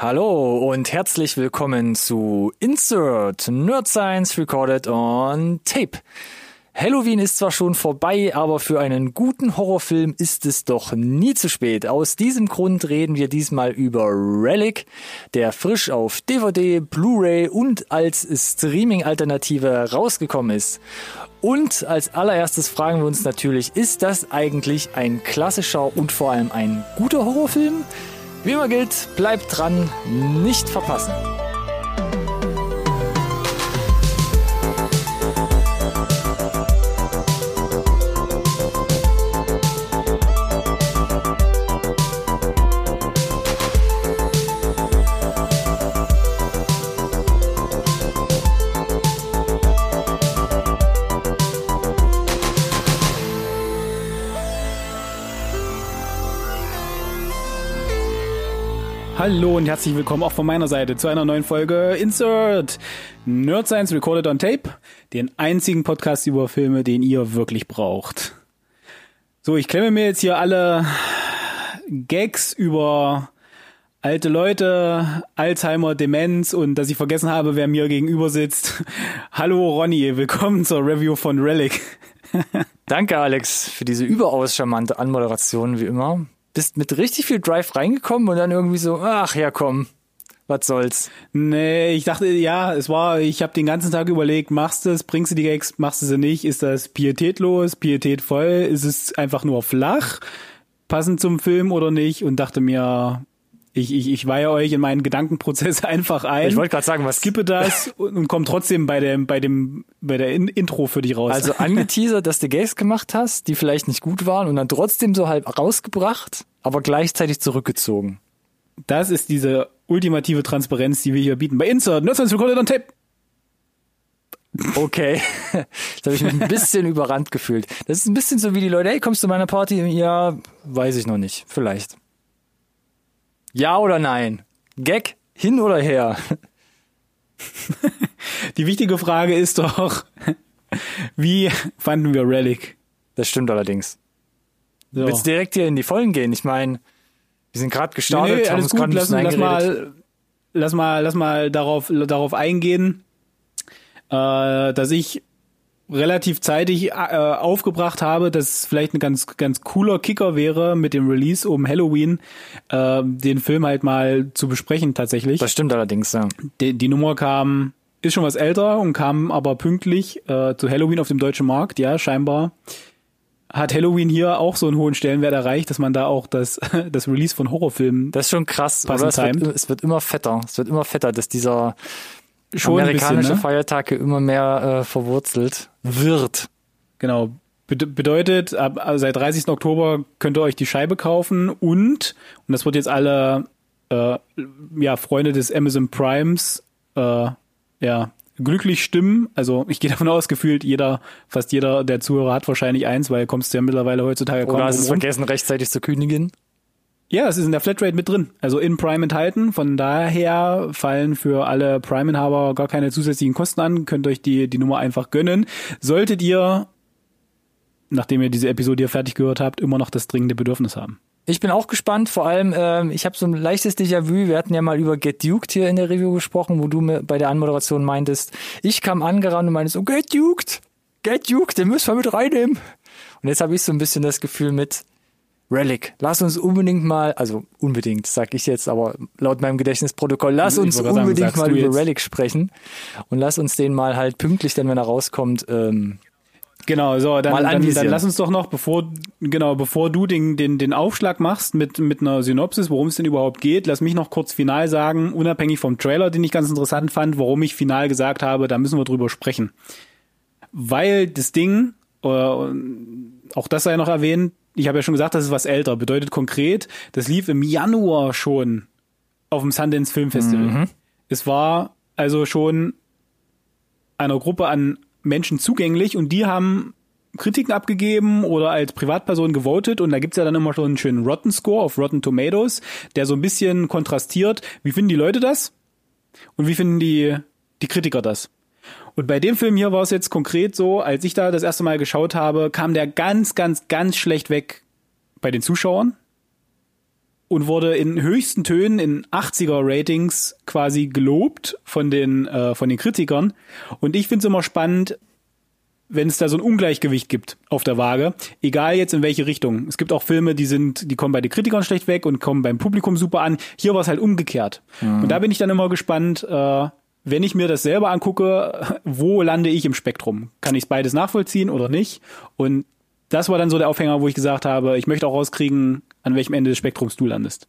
Hallo und herzlich willkommen zu Insert Nerd Science Recorded on Tape. Halloween ist zwar schon vorbei, aber für einen guten Horrorfilm ist es doch nie zu spät. Aus diesem Grund reden wir diesmal über Relic, der frisch auf DVD, Blu-ray und als Streaming-Alternative rausgekommen ist. Und als allererstes fragen wir uns natürlich, ist das eigentlich ein klassischer und vor allem ein guter Horrorfilm? Wie immer gilt, bleibt dran, nicht verpassen. Hallo und herzlich willkommen auch von meiner Seite zu einer neuen Folge Insert Nerd Science Recorded on Tape, den einzigen Podcast über Filme, den ihr wirklich braucht. So, ich klemme mir jetzt hier alle Gags über alte Leute, Alzheimer, Demenz und dass ich vergessen habe, wer mir gegenüber sitzt. Hallo Ronny, willkommen zur Review von Relic. Danke Alex für diese überaus charmante Anmoderation wie immer bist mit richtig viel Drive reingekommen und dann irgendwie so, ach ja, komm, was soll's. Nee, ich dachte, ja, es war, ich habe den ganzen Tag überlegt, machst du es, bringst du die Gags, machst du sie nicht, ist das pietätlos, pietätvoll, ist es einfach nur flach, passend zum Film oder nicht und dachte mir, ich, ich, ich weihe euch in meinen Gedankenprozess einfach ein. Ich wollte gerade sagen, was skippe das und, und komme trotzdem bei dem bei dem bei der in Intro für dich raus. Also angeteasert, dass du Gags gemacht hast, die vielleicht nicht gut waren und dann trotzdem so halb rausgebracht, aber gleichzeitig zurückgezogen. Das ist diese ultimative Transparenz, die wir hier bieten. Bei Insert, Nutzers Recorded on Tape. Okay, jetzt habe ich mich ein bisschen überrannt gefühlt. Das ist ein bisschen so wie die Leute, hey, kommst du zu meiner Party? Ja, weiß ich noch nicht, vielleicht. Ja oder nein? Gag hin oder her? Die wichtige Frage ist doch, wie fanden wir Relic? Das stimmt allerdings. So. Willst direkt hier in die Vollen gehen? Ich meine, wir sind gerade gestartet, nee, nee, alles gut, lass, lass, mal, lass mal, lass mal darauf, darauf eingehen, äh, dass ich relativ zeitig äh, aufgebracht habe, dass es vielleicht ein ganz ganz cooler Kicker wäre mit dem Release um Halloween äh, den Film halt mal zu besprechen tatsächlich. Das stimmt allerdings, ja. Die, die Nummer kam ist schon was älter und kam aber pünktlich äh, zu Halloween auf dem deutschen Markt, ja, scheinbar hat Halloween hier auch so einen hohen Stellenwert erreicht, dass man da auch das, das Release von Horrorfilmen. Das ist schon krass, oder? Es wird, es wird immer fetter. Es wird immer fetter, dass dieser schon amerikanische bisschen, ne? Feiertage immer mehr äh, verwurzelt wird. Genau. bedeutet, ab, also seit 30. Oktober könnt ihr euch die Scheibe kaufen und, und das wird jetzt alle äh, ja, Freunde des Amazon Primes äh, ja, glücklich stimmen. Also ich gehe davon aus, gefühlt jeder, fast jeder der Zuhörer hat wahrscheinlich eins, weil kommst du ja mittlerweile heutzutage kaum Oder hast du es vergessen, rechtzeitig zu kündigen? Ja, es ist in der Flatrate mit drin, also in Prime enthalten. Von daher fallen für alle Prime-Inhaber gar keine zusätzlichen Kosten an. Könnt euch die, die Nummer einfach gönnen. Solltet ihr, nachdem ihr diese Episode hier fertig gehört habt, immer noch das dringende Bedürfnis haben. Ich bin auch gespannt, vor allem, ähm, ich habe so ein leichtes Déjà-vu. Wir hatten ja mal über Get Duked hier in der Review gesprochen, wo du mir bei der Anmoderation meintest, ich kam angerannt und meintest, oh, Get Duked, Get Duked, den müssen wir mit reinnehmen. Und jetzt habe ich so ein bisschen das Gefühl mit, Relic. Lass uns unbedingt mal, also unbedingt, sag ich jetzt, aber laut meinem Gedächtnisprotokoll, lass uns unbedingt sagen, mal über Relic sprechen und lass uns den mal halt pünktlich, denn wenn er rauskommt, ähm, Genau, so, dann, dann, dann lass uns doch noch, bevor, genau, bevor du den, den, den Aufschlag machst mit, mit einer Synopsis, worum es denn überhaupt geht, lass mich noch kurz final sagen, unabhängig vom Trailer, den ich ganz interessant fand, warum ich final gesagt habe, da müssen wir drüber sprechen. Weil das Ding, äh, auch das sei noch erwähnt, ich habe ja schon gesagt, das ist was älter. Bedeutet konkret, das lief im Januar schon auf dem Sundance Film Festival. Mhm. Es war also schon einer Gruppe an Menschen zugänglich und die haben Kritiken abgegeben oder als Privatperson gewotet und da gibt's ja dann immer schon einen schönen Rotten Score auf Rotten Tomatoes, der so ein bisschen kontrastiert, wie finden die Leute das und wie finden die, die Kritiker das. Und bei dem Film hier war es jetzt konkret so, als ich da das erste Mal geschaut habe, kam der ganz, ganz, ganz schlecht weg bei den Zuschauern. und wurde in höchsten Tönen in 80er Ratings quasi gelobt von den äh, von den Kritikern und ich finde es immer spannend wenn es da so ein Ungleichgewicht gibt auf der Waage, egal jetzt in welche Richtung. Es gibt auch Filme, die sind, die kommen bei den Kritikern schlecht weg und kommen beim Publikum super an. Hier war es halt umgekehrt. Mhm. Und da bin ich dann immer gespannt, äh, wenn ich mir das selber angucke, wo lande ich im Spektrum? Kann ich es beides nachvollziehen oder nicht? Und das war dann so der Aufhänger, wo ich gesagt habe, ich möchte auch rauskriegen, an welchem Ende des Spektrums du landest.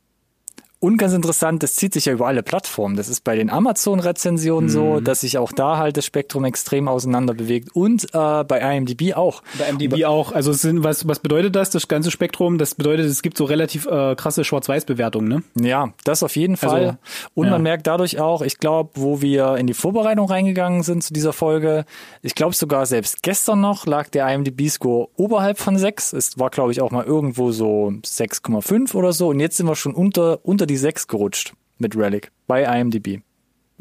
Und ganz interessant, das zieht sich ja über alle Plattformen. Das ist bei den Amazon-Rezensionen mhm. so, dass sich auch da halt das Spektrum extrem auseinander bewegt. Und äh, bei IMDb auch. Bei IMDb auch. Also sind, was, was bedeutet das, das ganze Spektrum? Das bedeutet, es gibt so relativ äh, krasse Schwarz-Weiß-Bewertungen, ne? Ja, das auf jeden Fall. Also, Und ja. man merkt dadurch auch, ich glaube, wo wir in die Vorbereitung reingegangen sind zu dieser Folge, ich glaube sogar selbst gestern noch lag der IMDb-Score oberhalb von 6. Es war, glaube ich, auch mal irgendwo so 6,5 oder so. Und jetzt sind wir schon unter, unter die 6 gerutscht mit Relic bei IMDb.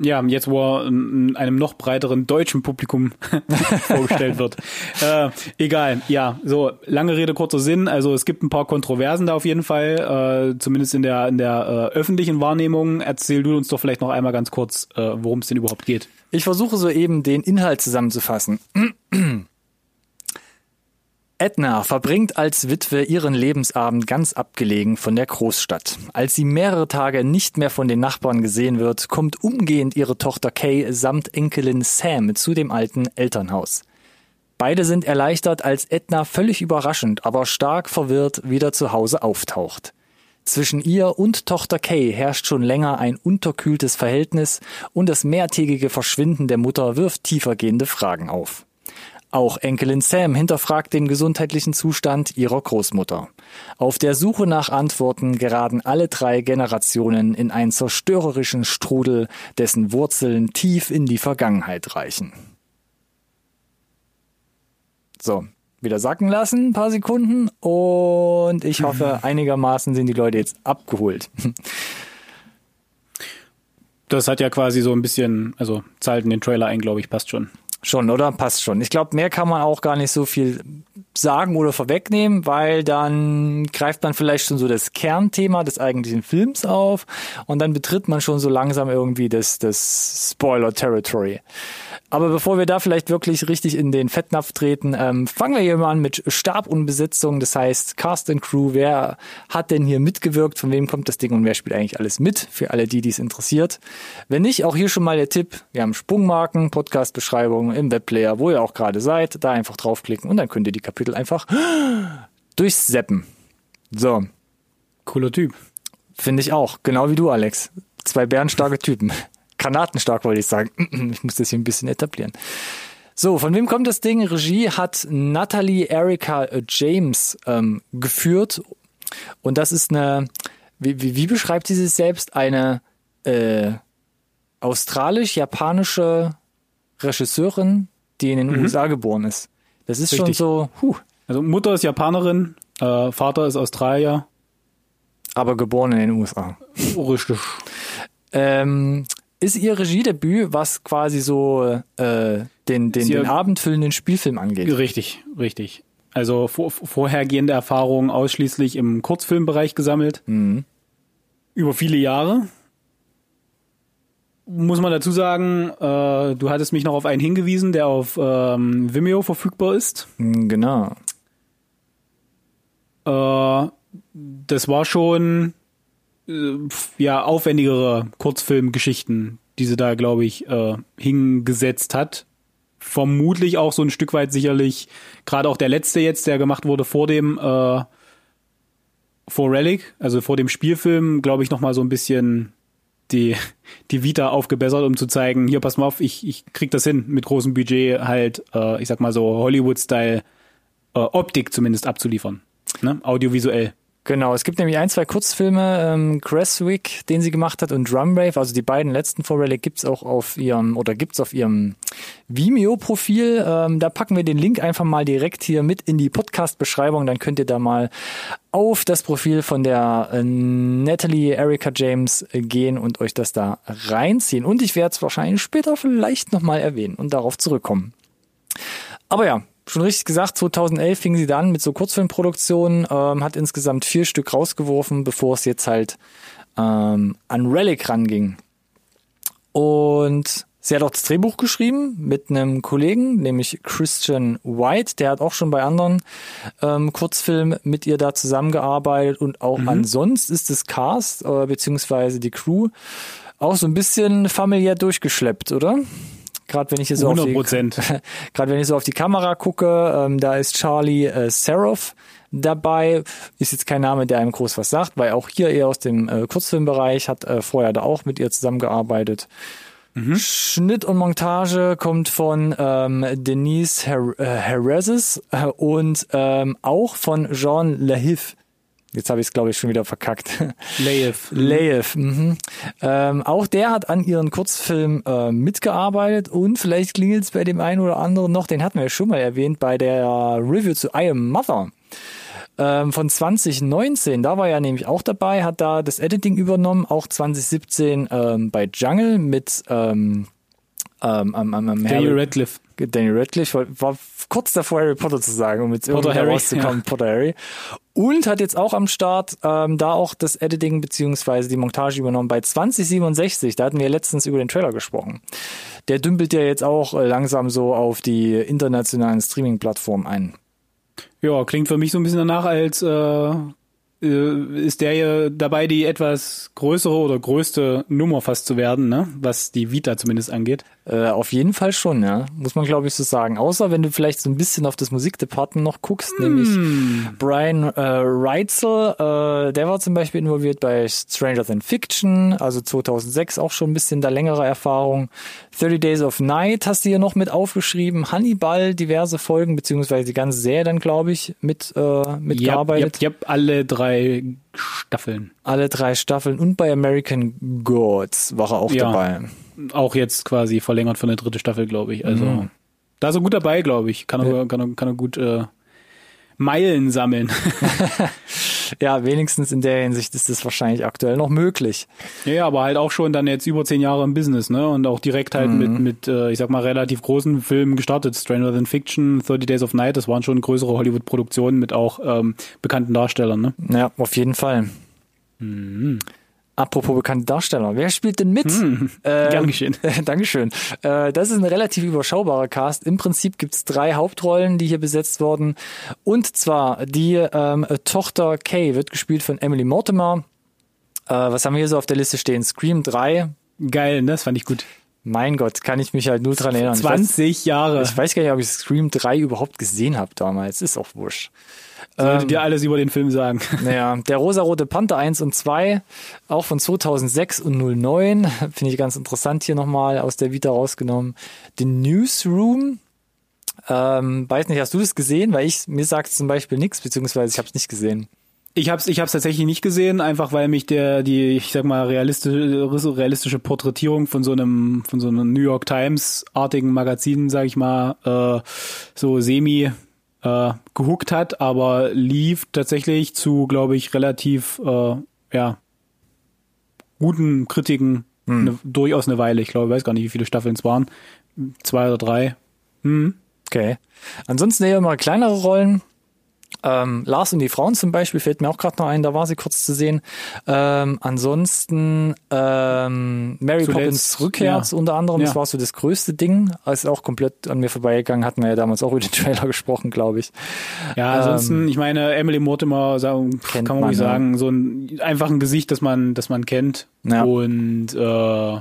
Ja, jetzt wo er einem noch breiteren deutschen Publikum vorgestellt wird. Äh, egal, ja, so lange Rede kurzer Sinn. Also es gibt ein paar Kontroversen da auf jeden Fall, äh, zumindest in der in der äh, öffentlichen Wahrnehmung. Erzähl du uns doch vielleicht noch einmal ganz kurz, äh, worum es denn überhaupt geht. Ich versuche so eben den Inhalt zusammenzufassen. Edna verbringt als Witwe ihren Lebensabend ganz abgelegen von der Großstadt. Als sie mehrere Tage nicht mehr von den Nachbarn gesehen wird, kommt umgehend ihre Tochter Kay samt Enkelin Sam zu dem alten Elternhaus. Beide sind erleichtert, als Edna völlig überraschend, aber stark verwirrt wieder zu Hause auftaucht. Zwischen ihr und Tochter Kay herrscht schon länger ein unterkühltes Verhältnis und das mehrtägige Verschwinden der Mutter wirft tiefergehende Fragen auf. Auch Enkelin Sam hinterfragt den gesundheitlichen Zustand ihrer Großmutter. Auf der Suche nach Antworten geraten alle drei Generationen in einen zerstörerischen Strudel, dessen Wurzeln tief in die Vergangenheit reichen. So, wieder sacken lassen, ein paar Sekunden und ich hoffe, einigermaßen sind die Leute jetzt abgeholt. Das hat ja quasi so ein bisschen, also zahlt in den Trailer ein, glaube ich, passt schon. Schon, oder? Passt schon. Ich glaube, mehr kann man auch gar nicht so viel sagen oder vorwegnehmen, weil dann greift man vielleicht schon so das Kernthema des eigentlichen Films auf und dann betritt man schon so langsam irgendwie das, das Spoiler-Territory. Aber bevor wir da vielleicht wirklich richtig in den Fettnapf treten, ähm, fangen wir hier mal an mit Stab und Besetzung. Das heißt, Cast and Crew, wer hat denn hier mitgewirkt, von wem kommt das Ding und wer spielt eigentlich alles mit, für alle die, die es interessiert. Wenn nicht, auch hier schon mal der Tipp, wir haben Sprungmarken, Podcast-Beschreibung im Webplayer, wo ihr auch gerade seid, da einfach draufklicken und dann könnt ihr die Kapitel einfach durchseppen. So. Cooler Typ. Finde ich auch, genau wie du, Alex. Zwei bärenstarke Typen. Granatenstark wollte ich sagen. Ich muss das hier ein bisschen etablieren. So, von wem kommt das Ding? Regie hat Natalie Erika James ähm, geführt. Und das ist eine, wie, wie, wie beschreibt sie sich selbst? Eine äh, australisch-japanische Regisseurin, die in den mhm. USA geboren ist. Das ist Richtig. schon so, huh. Also Mutter ist Japanerin, äh, Vater ist Australier. Aber geboren in den USA. Richtig. Ähm, ist ihr Regiedebüt, was quasi so äh, den, den, den abendfüllenden Spielfilm angeht. Richtig, richtig. Also vor, vorhergehende Erfahrungen ausschließlich im Kurzfilmbereich gesammelt. Mhm. Über viele Jahre. Muss man dazu sagen, äh, du hattest mich noch auf einen hingewiesen, der auf ähm, Vimeo verfügbar ist. Mhm, genau. Äh, das war schon ja aufwendigere Kurzfilmgeschichten, die sie da, glaube ich, äh, hingesetzt hat. Vermutlich auch so ein Stück weit sicherlich, gerade auch der letzte jetzt, der gemacht wurde vor dem äh, vor Relic, also vor dem Spielfilm, glaube ich, nochmal so ein bisschen die, die Vita aufgebessert, um zu zeigen, hier, pass mal auf, ich, ich krieg das hin, mit großem Budget halt, äh, ich sag mal so Hollywood-Style äh, Optik zumindest abzuliefern. Ne? Audiovisuell. Genau, es gibt nämlich ein, zwei Kurzfilme, ähm, Cresswick, den sie gemacht hat, und Drumrave, also die beiden letzten vor Relic gibt's auch auf ihrem, oder gibt's auf ihrem Vimeo-Profil. Ähm, da packen wir den Link einfach mal direkt hier mit in die Podcast-Beschreibung, dann könnt ihr da mal auf das Profil von der äh, Natalie Erika James gehen und euch das da reinziehen. Und ich werde es wahrscheinlich später vielleicht nochmal erwähnen und darauf zurückkommen. Aber ja, schon richtig gesagt, 2011 fing sie dann mit so Kurzfilmproduktionen, ähm, hat insgesamt vier Stück rausgeworfen, bevor es jetzt halt ähm, an Relic ranging. Und sie hat auch das Drehbuch geschrieben mit einem Kollegen, nämlich Christian White. Der hat auch schon bei anderen ähm, Kurzfilmen mit ihr da zusammengearbeitet und auch mhm. ansonsten ist das Cast äh, beziehungsweise die Crew auch so ein bisschen familiär durchgeschleppt, oder? Gerade wenn ich hier so 100%. auf die, gerade wenn ich so auf die Kamera gucke, ähm, da ist Charlie äh, Seroff dabei. Ist jetzt kein Name, der einem groß was sagt, weil auch hier eher aus dem äh, Kurzfilmbereich hat äh, vorher da auch mit ihr zusammengearbeitet. Mhm. Schnitt und Montage kommt von ähm, Denise Her äh, Herreses äh, und ähm, auch von Jean Lahiff. Jetzt habe ich es, glaube ich, schon wieder verkackt. Laif. Laif. Mhm. Ähm, auch der hat an ihren Kurzfilm äh, mitgearbeitet und vielleicht klingelt es bei dem einen oder anderen noch, den hatten wir ja schon mal erwähnt bei der Review zu I Am Mother ähm, von 2019. Da war er nämlich auch dabei, hat da das Editing übernommen, auch 2017 ähm, bei Jungle mit ähm, ähm, ähm, ähm, Daniel Radcliffe. Daniel Radcliffe war, kurz davor Harry Potter zu sagen, um jetzt Harry, rauszukommen, ja. Potter Harry. Und hat jetzt auch am Start ähm, da auch das Editing beziehungsweise die Montage übernommen bei 2067. Da hatten wir letztens über den Trailer gesprochen. Der dümpelt ja jetzt auch äh, langsam so auf die internationalen Streaming-Plattformen ein. Ja, klingt für mich so ein bisschen danach, als äh, äh, ist der ja dabei, die etwas größere oder größte Nummer fast zu werden, ne? was die Vita zumindest angeht. Äh, auf jeden Fall schon, ja. Muss man, glaube ich, so sagen. Außer wenn du vielleicht so ein bisschen auf das Musikdepartement noch guckst, mm. nämlich Brian äh, Reitzel, äh, der war zum Beispiel involviert bei Stranger Than Fiction, also 2006 auch schon ein bisschen da längere Erfahrung. 30 Days of Night hast du hier noch mit aufgeschrieben. Hannibal, diverse Folgen, beziehungsweise die ganze Serie dann, glaube ich, mit äh, mitgearbeitet. Yep, yep, yep, alle drei Staffeln. Alle drei Staffeln und bei American Gods war er auch ja. dabei auch jetzt quasi verlängert für eine dritte Staffel, glaube ich. Also mhm. da ist er gut dabei, glaube ich. Kann er, ja. kann er, kann er gut äh, Meilen sammeln. ja, wenigstens in der Hinsicht ist das wahrscheinlich aktuell noch möglich. Ja, aber halt auch schon dann jetzt über zehn Jahre im Business, ne? Und auch direkt halt mhm. mit, mit äh, ich sag mal, relativ großen Filmen gestartet. Stranger Than Fiction, 30 Days of Night, das waren schon größere Hollywood-Produktionen mit auch ähm, bekannten Darstellern, ne? Ja, auf jeden Fall. Mhm. Apropos bekannte Darsteller, wer spielt denn mit? Hm, äh, gern geschehen. Dankeschön. Äh, das ist ein relativ überschaubarer Cast. Im Prinzip gibt's drei Hauptrollen, die hier besetzt wurden. Und zwar die ähm, Tochter Kay wird gespielt von Emily Mortimer. Äh, was haben wir hier so auf der Liste stehen? Scream 3. Geil, ne? das fand ich gut. Mein Gott, kann ich mich halt nur dran erinnern. 20 ich weiß, Jahre. Ich weiß gar nicht, ob ich Scream 3 überhaupt gesehen habe damals. Ist auch wurscht. Sollte ähm, dir alles über den Film sagen. Naja, der rosarote Panther 1 und 2, auch von 2006 und 09, finde ich ganz interessant hier nochmal aus der Vita rausgenommen. The Newsroom, ähm, weiß nicht, hast du das gesehen? Weil ich, mir sagt zum Beispiel nichts, beziehungsweise ich habe es nicht gesehen. Ich habe es ich hab's tatsächlich nicht gesehen, einfach weil mich der die ich sag mal realistische realistische Porträtierung von so einem von so einem New York Times artigen Magazin, sag ich mal, äh, so semi äh, gehuckt hat, aber lief tatsächlich zu, glaube ich, relativ äh, ja guten Kritiken hm. ne, durchaus eine Weile. Ich glaube, ich weiß gar nicht, wie viele Staffeln es waren. Zwei oder drei. Hm. Okay. Ansonsten eher mal kleinere Rollen. Ähm, Lars und die Frauen zum Beispiel fällt mir auch gerade noch ein, da war sie kurz zu sehen. Ähm, ansonsten ähm, Mary Zuletzt, Poppins Rückkehr ja. unter anderem, ja. das war so das größte Ding. Ist auch komplett an mir vorbeigegangen, hatten wir ja damals auch über den Trailer gesprochen, glaube ich. Ja, ansonsten, ähm, ich meine, Emily Mortimer sagen, kann man, man sagen, so ein einfach ein Gesicht, das man, das man kennt. Ja. Und äh,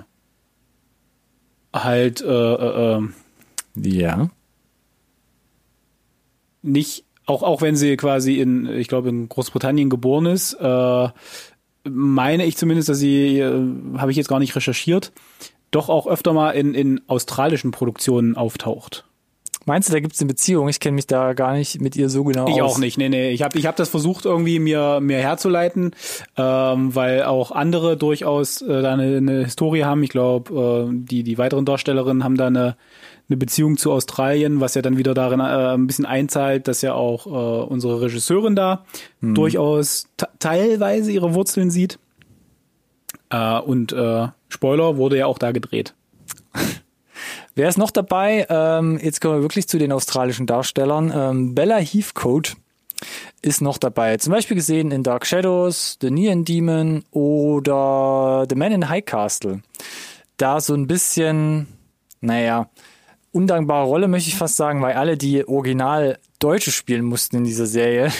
halt äh, äh, äh ja. Nicht auch, auch wenn sie quasi in, ich glaube, in Großbritannien geboren ist, äh, meine ich zumindest, dass sie, äh, habe ich jetzt gar nicht recherchiert, doch auch öfter mal in, in australischen Produktionen auftaucht. Meinst du, da gibt es eine Beziehung? Ich kenne mich da gar nicht mit ihr so genau ich aus. Ich auch nicht, nee, nee. Ich habe ich hab das versucht irgendwie mir, mir herzuleiten, ähm, weil auch andere durchaus äh, da eine, eine Historie haben. Ich glaube, äh, die, die weiteren Darstellerinnen haben da eine, eine Beziehung zu Australien, was ja dann wieder darin äh, ein bisschen einzahlt, dass ja auch äh, unsere Regisseurin da mhm. durchaus teilweise ihre Wurzeln sieht. Äh, und äh, Spoiler wurde ja auch da gedreht. Wer ist noch dabei? Ähm, jetzt kommen wir wirklich zu den australischen Darstellern. Ähm, Bella Heathcote ist noch dabei. Zum Beispiel gesehen in Dark Shadows, The Neon Demon oder The Man in High Castle. Da so ein bisschen, naja, undankbare Rolle, möchte ich fast sagen, weil alle, die original Deutsche spielen mussten in dieser Serie.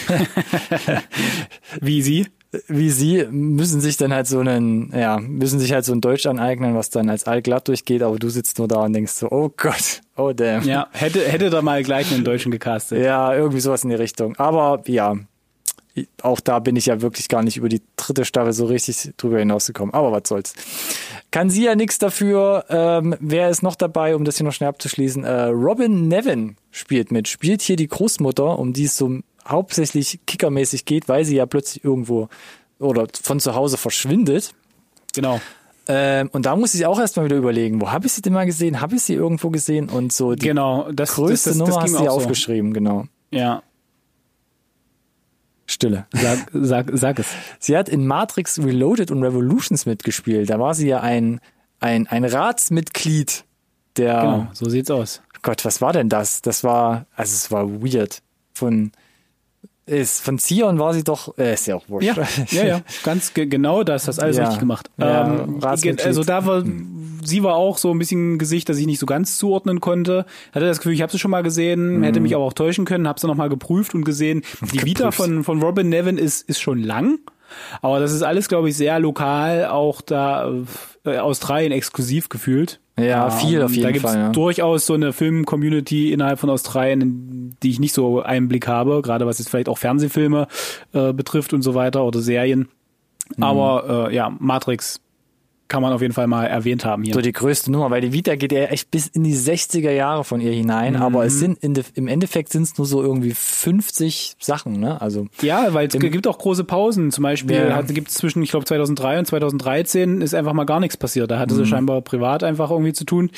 Wie sie? wie sie müssen sich dann halt so einen, ja, müssen sich halt so ein Deutsch aneignen, was dann als allglatt durchgeht, aber du sitzt nur da und denkst so, oh Gott, oh damn. Ja, hätte, hätte da mal gleich einen Deutschen gecastet. Ja, irgendwie sowas in die Richtung. Aber ja, auch da bin ich ja wirklich gar nicht über die dritte Staffel so richtig drüber hinausgekommen. Aber was soll's. Kann sie ja nichts dafür. Ähm, wer ist noch dabei, um das hier noch schnell abzuschließen? Äh, Robin Nevin spielt mit, spielt hier die Großmutter, um die es so hauptsächlich kickermäßig geht, weil sie ja plötzlich irgendwo oder von zu Hause verschwindet. Genau. Ähm, und da muss ich auch erstmal wieder überlegen, wo habe ich sie denn mal gesehen? Habe ich sie irgendwo gesehen? Und so die genau, das, größte das, das, Nummer hast du aufgeschrieben, genau. Ja. Stille. Sag, sag, sag es. Sie hat in Matrix Reloaded und Revolutions mitgespielt. Da war sie ja ein, ein, ein Ratsmitglied der. Genau, so sieht's aus. Gott, was war denn das? Das war, also es war weird. Von, ist, von Zion war sie doch, äh, ist ja auch wurscht. Ja, ja, ja. ganz ge genau das, hast alles ja. richtig gemacht. Ja, ähm, also da war, sie war auch so ein bisschen ein Gesicht, das ich nicht so ganz zuordnen konnte. Hatte das Gefühl, ich habe sie schon mal gesehen, mhm. hätte mich aber auch täuschen können, habe sie nochmal geprüft und gesehen. Die Vita von, von Robin Nevin ist, ist schon lang. Aber das ist alles, glaube ich, sehr lokal, auch da äh, Australien exklusiv gefühlt. Ja, viel auf jeden da gibt's Fall. Ja. durchaus so eine Film-Community innerhalb von Australien, die ich nicht so Einblick habe, gerade was jetzt vielleicht auch Fernsehfilme äh, betrifft und so weiter oder Serien. Mhm. Aber äh, ja, Matrix kann man auf jeden Fall mal erwähnt haben hier. So die größte Nummer, weil die Vita geht ja echt bis in die 60er Jahre von ihr hinein, mhm. aber es sind de, im Endeffekt sind es nur so irgendwie 50 Sachen, ne? Also ja, weil es gibt auch große Pausen. Zum Beispiel ja. gibt es zwischen, ich glaube 2003 und 2013 ist einfach mal gar nichts passiert. Da hatte mhm. sie scheinbar privat einfach irgendwie zu tun.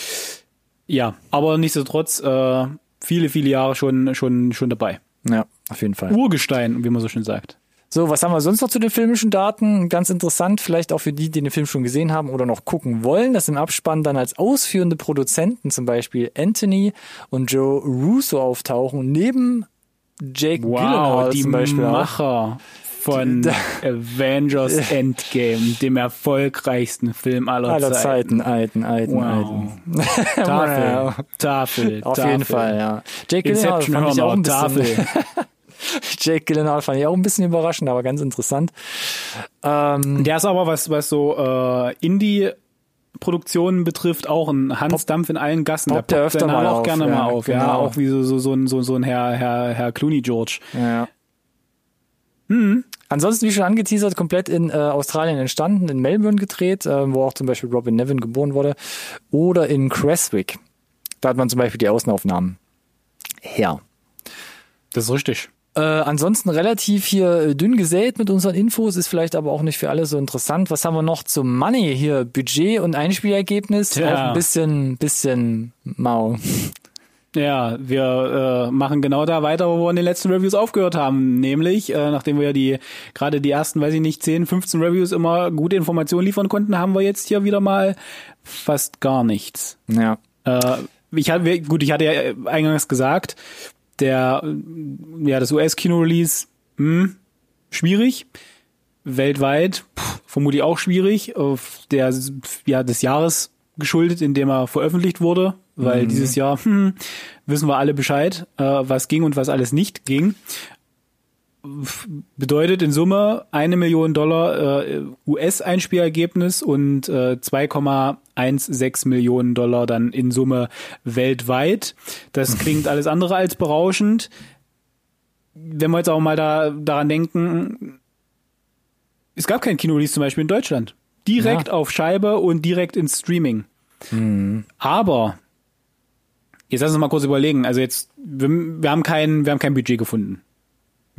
Ja, aber nichtsdestotrotz äh, viele viele Jahre schon schon schon dabei. Ja, auf jeden Fall. Urgestein, wie man so schön sagt. So, was haben wir sonst noch zu den filmischen Daten? Ganz interessant, vielleicht auch für die, die den Film schon gesehen haben oder noch gucken wollen, dass im Abspann dann als ausführende Produzenten zum Beispiel Anthony und Joe Russo auftauchen, neben Jake wow, Gyllenhaal die zum Beispiel Macher von Avengers Endgame, dem erfolgreichsten Film aller, aller Zeiten. Zeiten. Alten, alten, wow. alten. Tafel, Tafel, Auf Tafel. jeden Fall, ja. Jake Gyllenhaal fand ich auch ein bisschen, Tafel. Jake Gyllenhaal fand ich auch ein bisschen überraschend, aber ganz interessant. Ähm, Der ist aber was, was so äh, Indie Produktionen betrifft, auch ein Hans Dampf in allen Gassen. Poppt der öfter mal auch auf. gerne ja, mal auf. Genau. Ja, auch wie so, so, so, ein, so, so ein Herr, Herr, Herr Clooney George. Ja. Hm. Ansonsten, wie schon angeteasert, komplett in äh, Australien entstanden, in Melbourne gedreht, äh, wo auch zum Beispiel Robin Nevin geboren wurde, oder in Creswick. Da hat man zum Beispiel die Außenaufnahmen her. Das ist richtig. Äh, ansonsten relativ hier äh, dünn gesät mit unseren Infos, ist vielleicht aber auch nicht für alle so interessant. Was haben wir noch zum Money hier? Budget und Einspielergebnis? Ja. Auch ein bisschen, bisschen mau. Ja, wir äh, machen genau da weiter, wo wir in den letzten Reviews aufgehört haben. Nämlich, äh, nachdem wir ja die gerade die ersten, weiß ich nicht, 10, 15 Reviews immer gute Informationen liefern konnten, haben wir jetzt hier wieder mal fast gar nichts. Ja. Äh, ich hatte, gut, ich hatte ja eingangs gesagt, der, ja, das US-Kino-Release, hm, schwierig. Weltweit, pff, vermutlich auch schwierig. Auf der, ja, des Jahres geschuldet, in dem er veröffentlicht wurde, weil mhm. dieses Jahr hm, wissen wir alle Bescheid, äh, was ging und was alles nicht ging bedeutet in Summe eine Million Dollar äh, US-Einspielergebnis und äh, 2,16 Millionen Dollar dann in Summe weltweit. Das klingt alles andere als berauschend. Wenn wir jetzt auch mal da, daran denken, es gab kein Kinorelease zum Beispiel in Deutschland. Direkt ja. auf Scheibe und direkt ins Streaming. Mhm. Aber jetzt lass uns mal kurz überlegen. Also jetzt, wir, wir haben kein, wir haben kein Budget gefunden.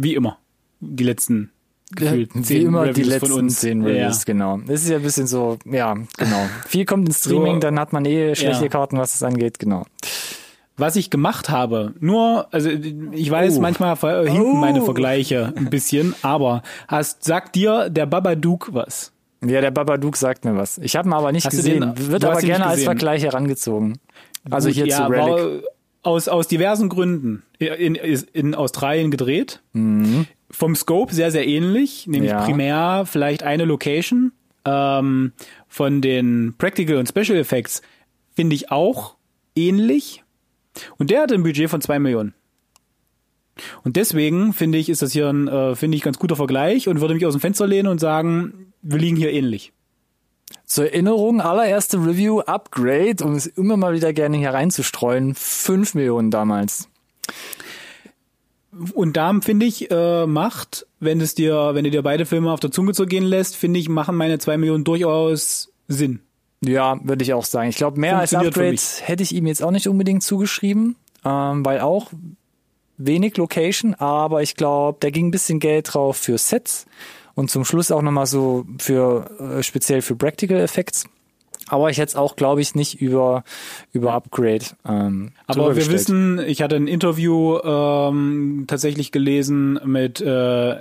Wie immer. Die letzten gefühlt ja, Wie immer Reviews die letzten zehn Reviews, ja. genau. Das ist ja ein bisschen so, ja, genau. Viel kommt ins Streaming, so, dann hat man eh schlechte ja. Karten, was das angeht, genau. Was ich gemacht habe, nur, also ich weiß, oh. manchmal oh. meine Vergleiche ein bisschen, aber hast, sagt dir der Babadook was? Ja, der Babadook sagt mir was. Ich habe ihn aber nicht Hast gesehen. Den, Wird aber gerne als Vergleich herangezogen. Also hier ja, zu Relic. Aus, aus diversen Gründen. In, in Australien gedreht. Mhm. Vom Scope sehr, sehr ähnlich. Nämlich ja. primär vielleicht eine Location. Ähm, von den Practical und Special Effects finde ich auch ähnlich. Und der hatte ein Budget von zwei Millionen. Und deswegen finde ich, ist das hier ein, äh, finde ich, ganz guter Vergleich und würde mich aus dem Fenster lehnen und sagen, wir liegen hier ähnlich. Zur Erinnerung, allererste Review, Upgrade, um es immer mal wieder gerne hier reinzustreuen, fünf Millionen damals. Und da finde ich, äh, macht, wenn es dir, wenn du dir beide Filme auf der Zunge zu gehen lässt, finde ich, machen meine zwei Millionen durchaus Sinn. Ja, würde ich auch sagen. Ich glaube, mehr als Upgrade hätte ich ihm jetzt auch nicht unbedingt zugeschrieben, ähm, weil auch wenig Location, aber ich glaube, da ging ein bisschen Geld drauf für Sets und zum Schluss auch nochmal so für äh, speziell für Practical Effects. Aber ich hätte es auch, glaube ich, nicht über, über Upgrade. Ähm, Aber wir wissen, ich hatte ein Interview ähm, tatsächlich gelesen mit äh,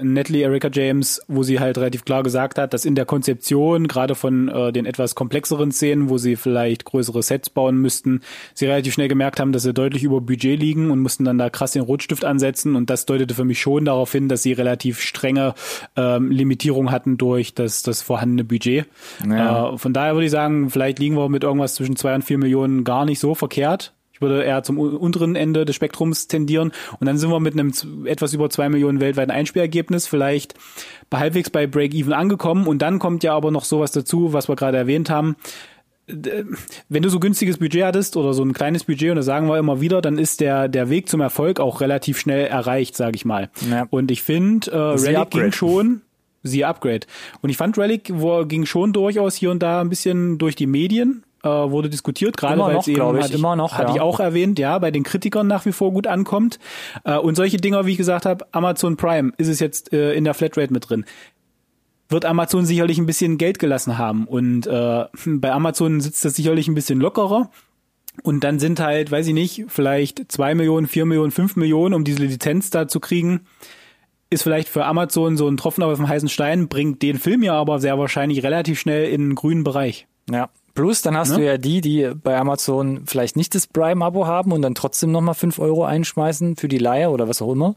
Natalie Erika James, wo sie halt relativ klar gesagt hat, dass in der Konzeption, gerade von äh, den etwas komplexeren Szenen, wo sie vielleicht größere Sets bauen müssten, sie relativ schnell gemerkt haben, dass sie deutlich über Budget liegen und mussten dann da krass den Rotstift ansetzen. Und das deutete für mich schon darauf hin, dass sie relativ strenge ähm, Limitierung hatten durch das, das vorhandene Budget. Ja. Äh, von daher würde ich sagen, vielleicht liegen wir mit irgendwas zwischen zwei und vier Millionen gar nicht so verkehrt. Ich würde eher zum unteren Ende des Spektrums tendieren. Und dann sind wir mit einem etwas über zwei Millionen weltweiten Einspielergebnis vielleicht halbwegs bei Break-Even angekommen. Und dann kommt ja aber noch sowas dazu, was wir gerade erwähnt haben wenn du so günstiges Budget hattest oder so ein kleines Budget und das sagen wir immer wieder, dann ist der der Weg zum Erfolg auch relativ schnell erreicht, sage ich mal. Ja. Und ich finde, äh, Relic ging schon, siehe Upgrade. Und ich fand Relic wo, ging schon durchaus hier und da ein bisschen durch die Medien, äh, wurde diskutiert, gerade weil es eben, ich, hatte, immer noch, hatte ja. ich auch erwähnt, ja, bei den Kritikern nach wie vor gut ankommt. Äh, und solche Dinger, wie ich gesagt habe, Amazon Prime ist es jetzt äh, in der Flatrate mit drin. Wird Amazon sicherlich ein bisschen Geld gelassen haben. Und äh, bei Amazon sitzt das sicherlich ein bisschen lockerer. Und dann sind halt, weiß ich nicht, vielleicht zwei Millionen, vier Millionen, fünf Millionen, um diese Lizenz da zu kriegen ist vielleicht für Amazon so ein Tropfen auf dem heißen Stein, bringt den Film ja aber sehr wahrscheinlich relativ schnell in den grünen Bereich. Ja. Plus, dann hast ne? du ja die, die bei Amazon vielleicht nicht das Prime-Abo haben und dann trotzdem nochmal fünf Euro einschmeißen für die Leihe oder was auch immer.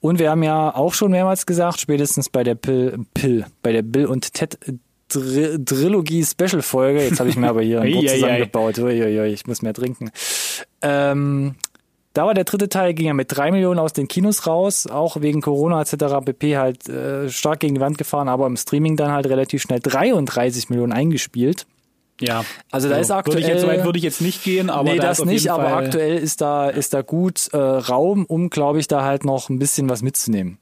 Und wir haben ja auch schon mehrmals gesagt, spätestens bei der Pill, Pill bei der Bill und Ted Trilogie Special Folge, jetzt habe ich mir aber hier ein Boot zusammengebaut, ich muss mehr trinken. Ähm, da war der dritte Teil, ging ja mit drei Millionen aus den Kinos raus, auch wegen Corona etc. pp. halt äh, stark gegen die Wand gefahren, aber im Streaming dann halt relativ schnell 33 Millionen eingespielt. Ja. Also da ist aktuell. Würde ich jetzt, soweit würde ich jetzt nicht gehen, aber. Nee, da das nicht, aber aktuell ist da, ist da gut äh, Raum, um, glaube ich, da halt noch ein bisschen was mitzunehmen.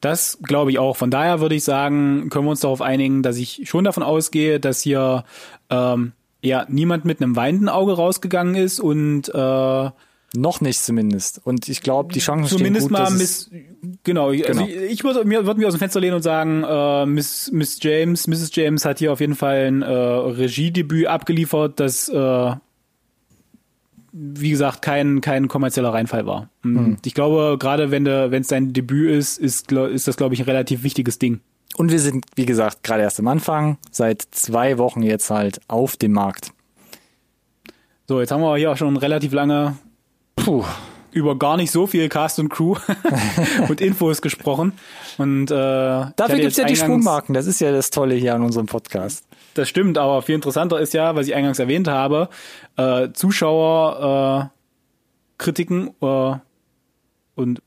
Das glaube ich auch. Von daher würde ich sagen, können wir uns darauf einigen, dass ich schon davon ausgehe, dass hier ähm, ja niemand mit einem weinenden Auge rausgegangen ist und äh, noch nicht zumindest. Und ich glaube, die Chancen zumindest stehen gut, mal Miss, genau. Also genau. Also ich, würde mir würde mir aus dem Fenster lehnen und sagen, äh, Miss Miss James, Mrs. James hat hier auf jeden Fall ein äh, Regiedebüt abgeliefert, das äh, wie gesagt kein kein kommerzieller Reinfall war. Hm. Ich glaube, gerade wenn de, wenn es dein Debüt ist, ist ist das glaube ich ein relativ wichtiges Ding. Und wir sind, wie gesagt, gerade erst am Anfang, seit zwei Wochen jetzt halt auf dem Markt. So, jetzt haben wir hier auch schon relativ lange puh, über gar nicht so viel Cast und Crew und Infos gesprochen. Und äh, dafür gibt's ja die Sprungmarken. Das ist ja das Tolle hier an unserem Podcast. Das stimmt, aber viel interessanter ist ja, was ich eingangs erwähnt habe, äh, Zuschauer, äh, Kritiken äh, und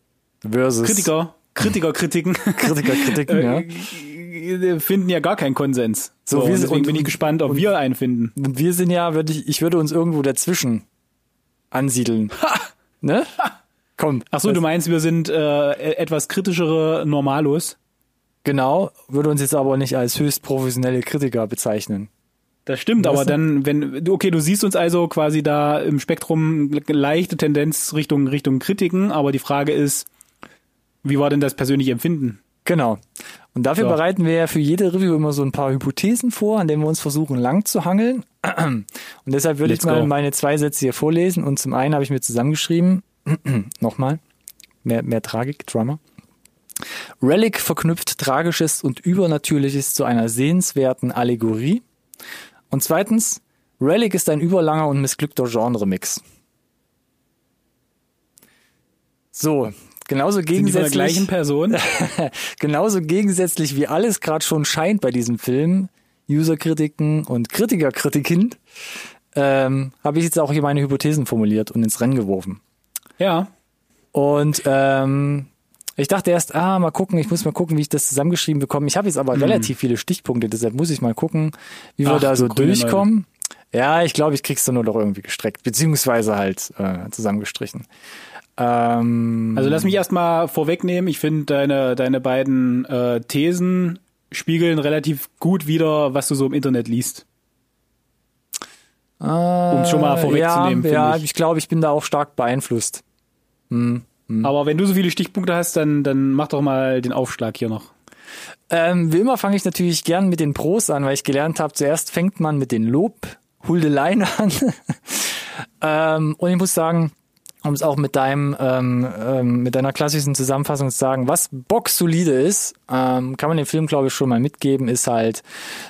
Versus. Kritiker, Kritikerkritiken. Kritikerkritiken, ja. Äh, finden ja gar keinen Konsens. So, so wir, deswegen und, bin ich gespannt, ob und, wir einen finden. Und wir sind ja, würde ich, ich würde uns irgendwo dazwischen ansiedeln. Ha! Ne? Komm. Ach so, du meinst, wir sind äh, etwas kritischere Normalos? Genau, würde uns jetzt aber nicht als höchst professionelle Kritiker bezeichnen. Das stimmt, aber dann, wenn, okay, du siehst uns also quasi da im Spektrum leichte Tendenz Richtung, Richtung Kritiken, aber die Frage ist, wie war denn das persönliche Empfinden? Genau. Und dafür so. bereiten wir ja für jede Review immer so ein paar Hypothesen vor, an denen wir uns versuchen lang zu hangeln. Und deshalb würde Let's ich mal go. meine zwei Sätze hier vorlesen. Und zum einen habe ich mir zusammengeschrieben, nochmal, mehr, mehr Tragik, Drama. Relic verknüpft Tragisches und Übernatürliches zu einer sehenswerten Allegorie. Und zweitens, Relic ist ein überlanger und missglückter Genre-Mix. So, genauso gegensätzlich. Sind die gleichen Person? genauso gegensätzlich wie alles gerade schon scheint bei diesem Film, User-Kritiken und Kritiker-Kritiken, ähm, habe ich jetzt auch hier meine Hypothesen formuliert und ins Rennen geworfen. Ja. Und ähm, ich dachte erst, ah, mal gucken, ich muss mal gucken, wie ich das zusammengeschrieben bekomme. Ich habe jetzt aber mhm. relativ viele Stichpunkte, deshalb muss ich mal gucken, wie wir Ach, da so durchkommen. Neue. Ja, ich glaube, ich krieg's dann nur doch irgendwie gestreckt, beziehungsweise halt äh, zusammengestrichen. Ähm, also lass mich erstmal vorwegnehmen. Ich finde deine, deine beiden äh, Thesen spiegeln relativ gut wieder, was du so im Internet liest. Äh, um schon mal vorwegzunehmen. Ja, ja ich, ich glaube, ich bin da auch stark beeinflusst. Hm, hm. Aber wenn du so viele Stichpunkte hast, dann, dann mach doch mal den Aufschlag hier noch. Ähm, wie immer fange ich natürlich gern mit den Pros an, weil ich gelernt habe, zuerst fängt man mit den Lobhuldeleien an. ähm, und ich muss sagen, um es auch mit deinem ähm, ähm, mit deiner klassischen Zusammenfassung zu sagen, was boxsolide ist, ähm, kann man dem Film glaube ich schon mal mitgeben, ist halt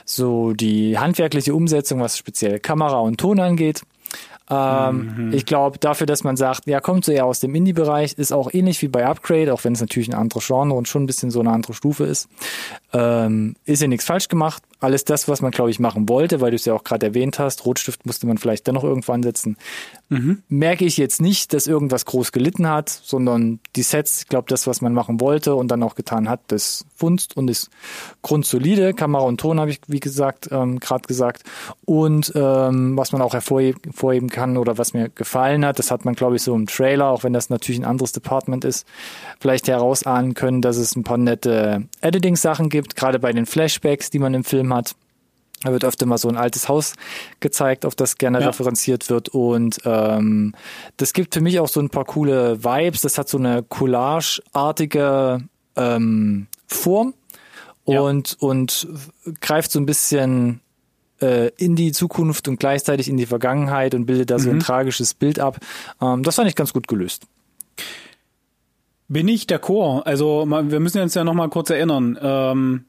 so die handwerkliche Umsetzung, was speziell Kamera und Ton angeht. Ähm, mhm. Ich glaube, dafür, dass man sagt, ja, kommt so eher aus dem Indie-Bereich, ist auch ähnlich wie bei Upgrade, auch wenn es natürlich ein anderes Genre und schon ein bisschen so eine andere Stufe ist. Ähm, ist ja nichts falsch gemacht. Alles das, was man, glaube ich, machen wollte, weil du es ja auch gerade erwähnt hast, Rotstift musste man vielleicht dennoch irgendwo ansetzen. Mhm. Merke ich jetzt nicht, dass irgendwas groß gelitten hat, sondern die Sets, ich glaube, das, was man machen wollte und dann auch getan hat, das funzt und ist grundsolide. Kamera und Ton habe ich, wie gesagt, ähm, gerade gesagt. Und ähm, was man auch hervorheben kann oder was mir gefallen hat, das hat man, glaube ich, so im Trailer, auch wenn das natürlich ein anderes Department ist, vielleicht herausahnen können, dass es ein paar nette Editing-Sachen gibt, gerade bei den Flashbacks, die man im Film hat. Da wird öfter mal so ein altes Haus gezeigt, auf das gerne ja. referenziert wird. Und ähm, das gibt für mich auch so ein paar coole Vibes. Das hat so eine Collage-artige ähm, Form und, ja. und greift so ein bisschen äh, in die Zukunft und gleichzeitig in die Vergangenheit und bildet da so ein mhm. tragisches Bild ab. Ähm, das fand ich ganz gut gelöst. Bin ich d'accord. Also wir müssen uns ja noch mal kurz erinnern. Ähm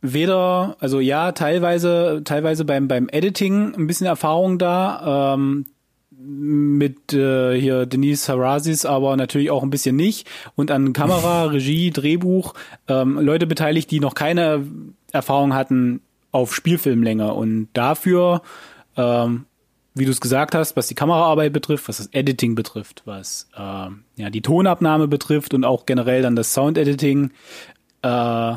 weder, also ja, teilweise, teilweise beim, beim Editing ein bisschen Erfahrung da, ähm, mit äh, hier Denise Harazis, aber natürlich auch ein bisschen nicht. Und an Kamera, Regie, Drehbuch, ähm, Leute beteiligt, die noch keine Erfahrung hatten auf Spielfilmlänge. Und dafür, ähm, wie du es gesagt hast, was die Kameraarbeit betrifft, was das Editing betrifft, was äh, ja die Tonabnahme betrifft und auch generell dann das Sound-Editing, äh,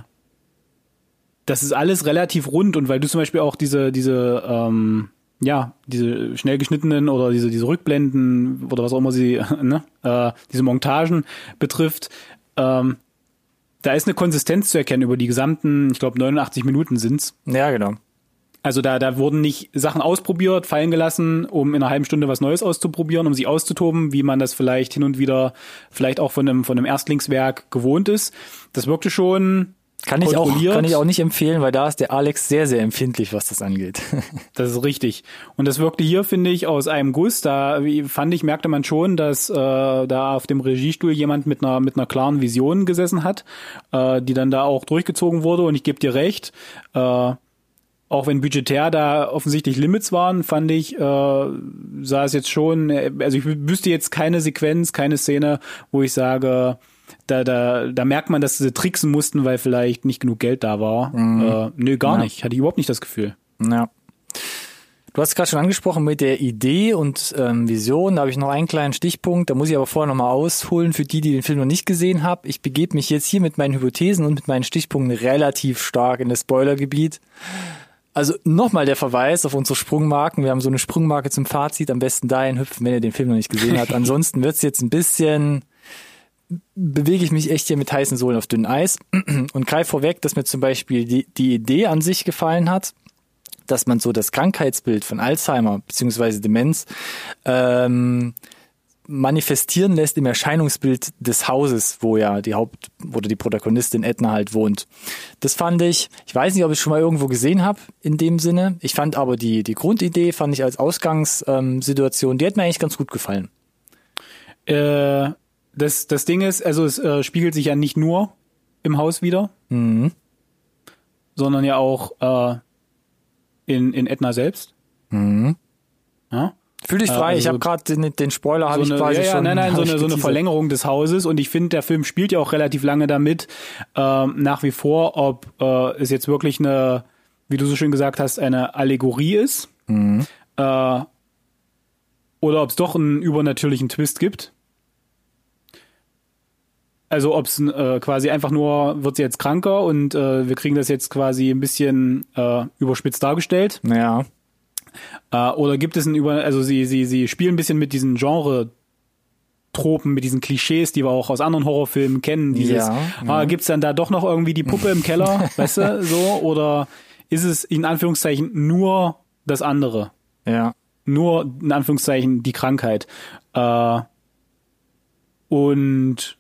das ist alles relativ rund und weil du zum Beispiel auch diese, diese, ähm, ja, diese schnell geschnittenen oder diese, diese Rückblenden oder was auch immer sie, ne, äh, diese Montagen betrifft, ähm, da ist eine Konsistenz zu erkennen über die gesamten, ich glaube 89 Minuten sind's. Ja, genau. Also da, da wurden nicht Sachen ausprobiert, fallen gelassen, um in einer halben Stunde was Neues auszuprobieren, um sie auszutoben, wie man das vielleicht hin und wieder vielleicht auch von einem, von einem Erstlingswerk gewohnt ist. Das wirkte schon kann ich, auch, kann ich auch nicht empfehlen, weil da ist der Alex sehr, sehr empfindlich, was das angeht. das ist richtig. Und das wirkte hier, finde ich, aus einem Guss. Da fand ich, merkte man schon, dass äh, da auf dem Regiestuhl jemand mit einer, mit einer klaren Vision gesessen hat, äh, die dann da auch durchgezogen wurde. Und ich gebe dir recht, äh, auch wenn budgetär da offensichtlich Limits waren, fand ich, äh, sah es jetzt schon, also ich wüsste jetzt keine Sequenz, keine Szene, wo ich sage, da, da, da merkt man, dass sie tricksen mussten, weil vielleicht nicht genug Geld da war. Mhm. Äh, nö, gar ja. nicht. Hatte ich überhaupt nicht das Gefühl. Ja. Du hast gerade schon angesprochen mit der Idee und ähm, Vision. Da habe ich noch einen kleinen Stichpunkt. Da muss ich aber vorher nochmal ausholen für die, die den Film noch nicht gesehen haben. Ich begebe mich jetzt hier mit meinen Hypothesen und mit meinen Stichpunkten relativ stark in das Spoilergebiet. Also nochmal der Verweis auf unsere Sprungmarken. Wir haben so eine Sprungmarke zum Fazit. Am besten dahin hüpfen, wenn ihr den Film noch nicht gesehen habt. Ansonsten wird's jetzt ein bisschen bewege ich mich echt hier mit heißen Sohlen auf dünnem Eis und greife vorweg, dass mir zum Beispiel die, die Idee an sich gefallen hat, dass man so das Krankheitsbild von Alzheimer beziehungsweise Demenz ähm, manifestieren lässt im Erscheinungsbild des Hauses, wo ja die Haupt- oder die Protagonistin Edna halt wohnt. Das fand ich, ich weiß nicht, ob ich es schon mal irgendwo gesehen habe in dem Sinne. Ich fand aber die, die Grundidee, fand ich als Ausgangssituation, die hat mir eigentlich ganz gut gefallen. Äh, das, das Ding ist, also es äh, spiegelt sich ja nicht nur im Haus wieder, mhm. sondern ja auch äh, in, in Edna selbst. Mhm. Ja? Fühl dich frei, also, ich habe gerade den, den Spoiler habe so ich quasi ja, ja, schon. Nein, nein, so eine, so eine Verlängerung des Hauses und ich finde, der Film spielt ja auch relativ lange damit, ähm, nach wie vor, ob äh, es jetzt wirklich eine, wie du so schön gesagt hast, eine Allegorie ist mhm. äh, oder ob es doch einen übernatürlichen Twist gibt. Also ob es äh, quasi einfach nur, wird sie jetzt kranker und äh, wir kriegen das jetzt quasi ein bisschen äh, überspitzt dargestellt. Ja. Äh, oder gibt es ein über, also sie, sie, sie spielen ein bisschen mit diesen Genre Tropen, mit diesen Klischees, die wir auch aus anderen Horrorfilmen kennen. Dieses, ja, ja. Ah, gibt's dann da doch noch irgendwie die Puppe im Keller, weißt du, so? Oder ist es in Anführungszeichen nur das andere? Ja. Nur in Anführungszeichen die Krankheit. Äh, und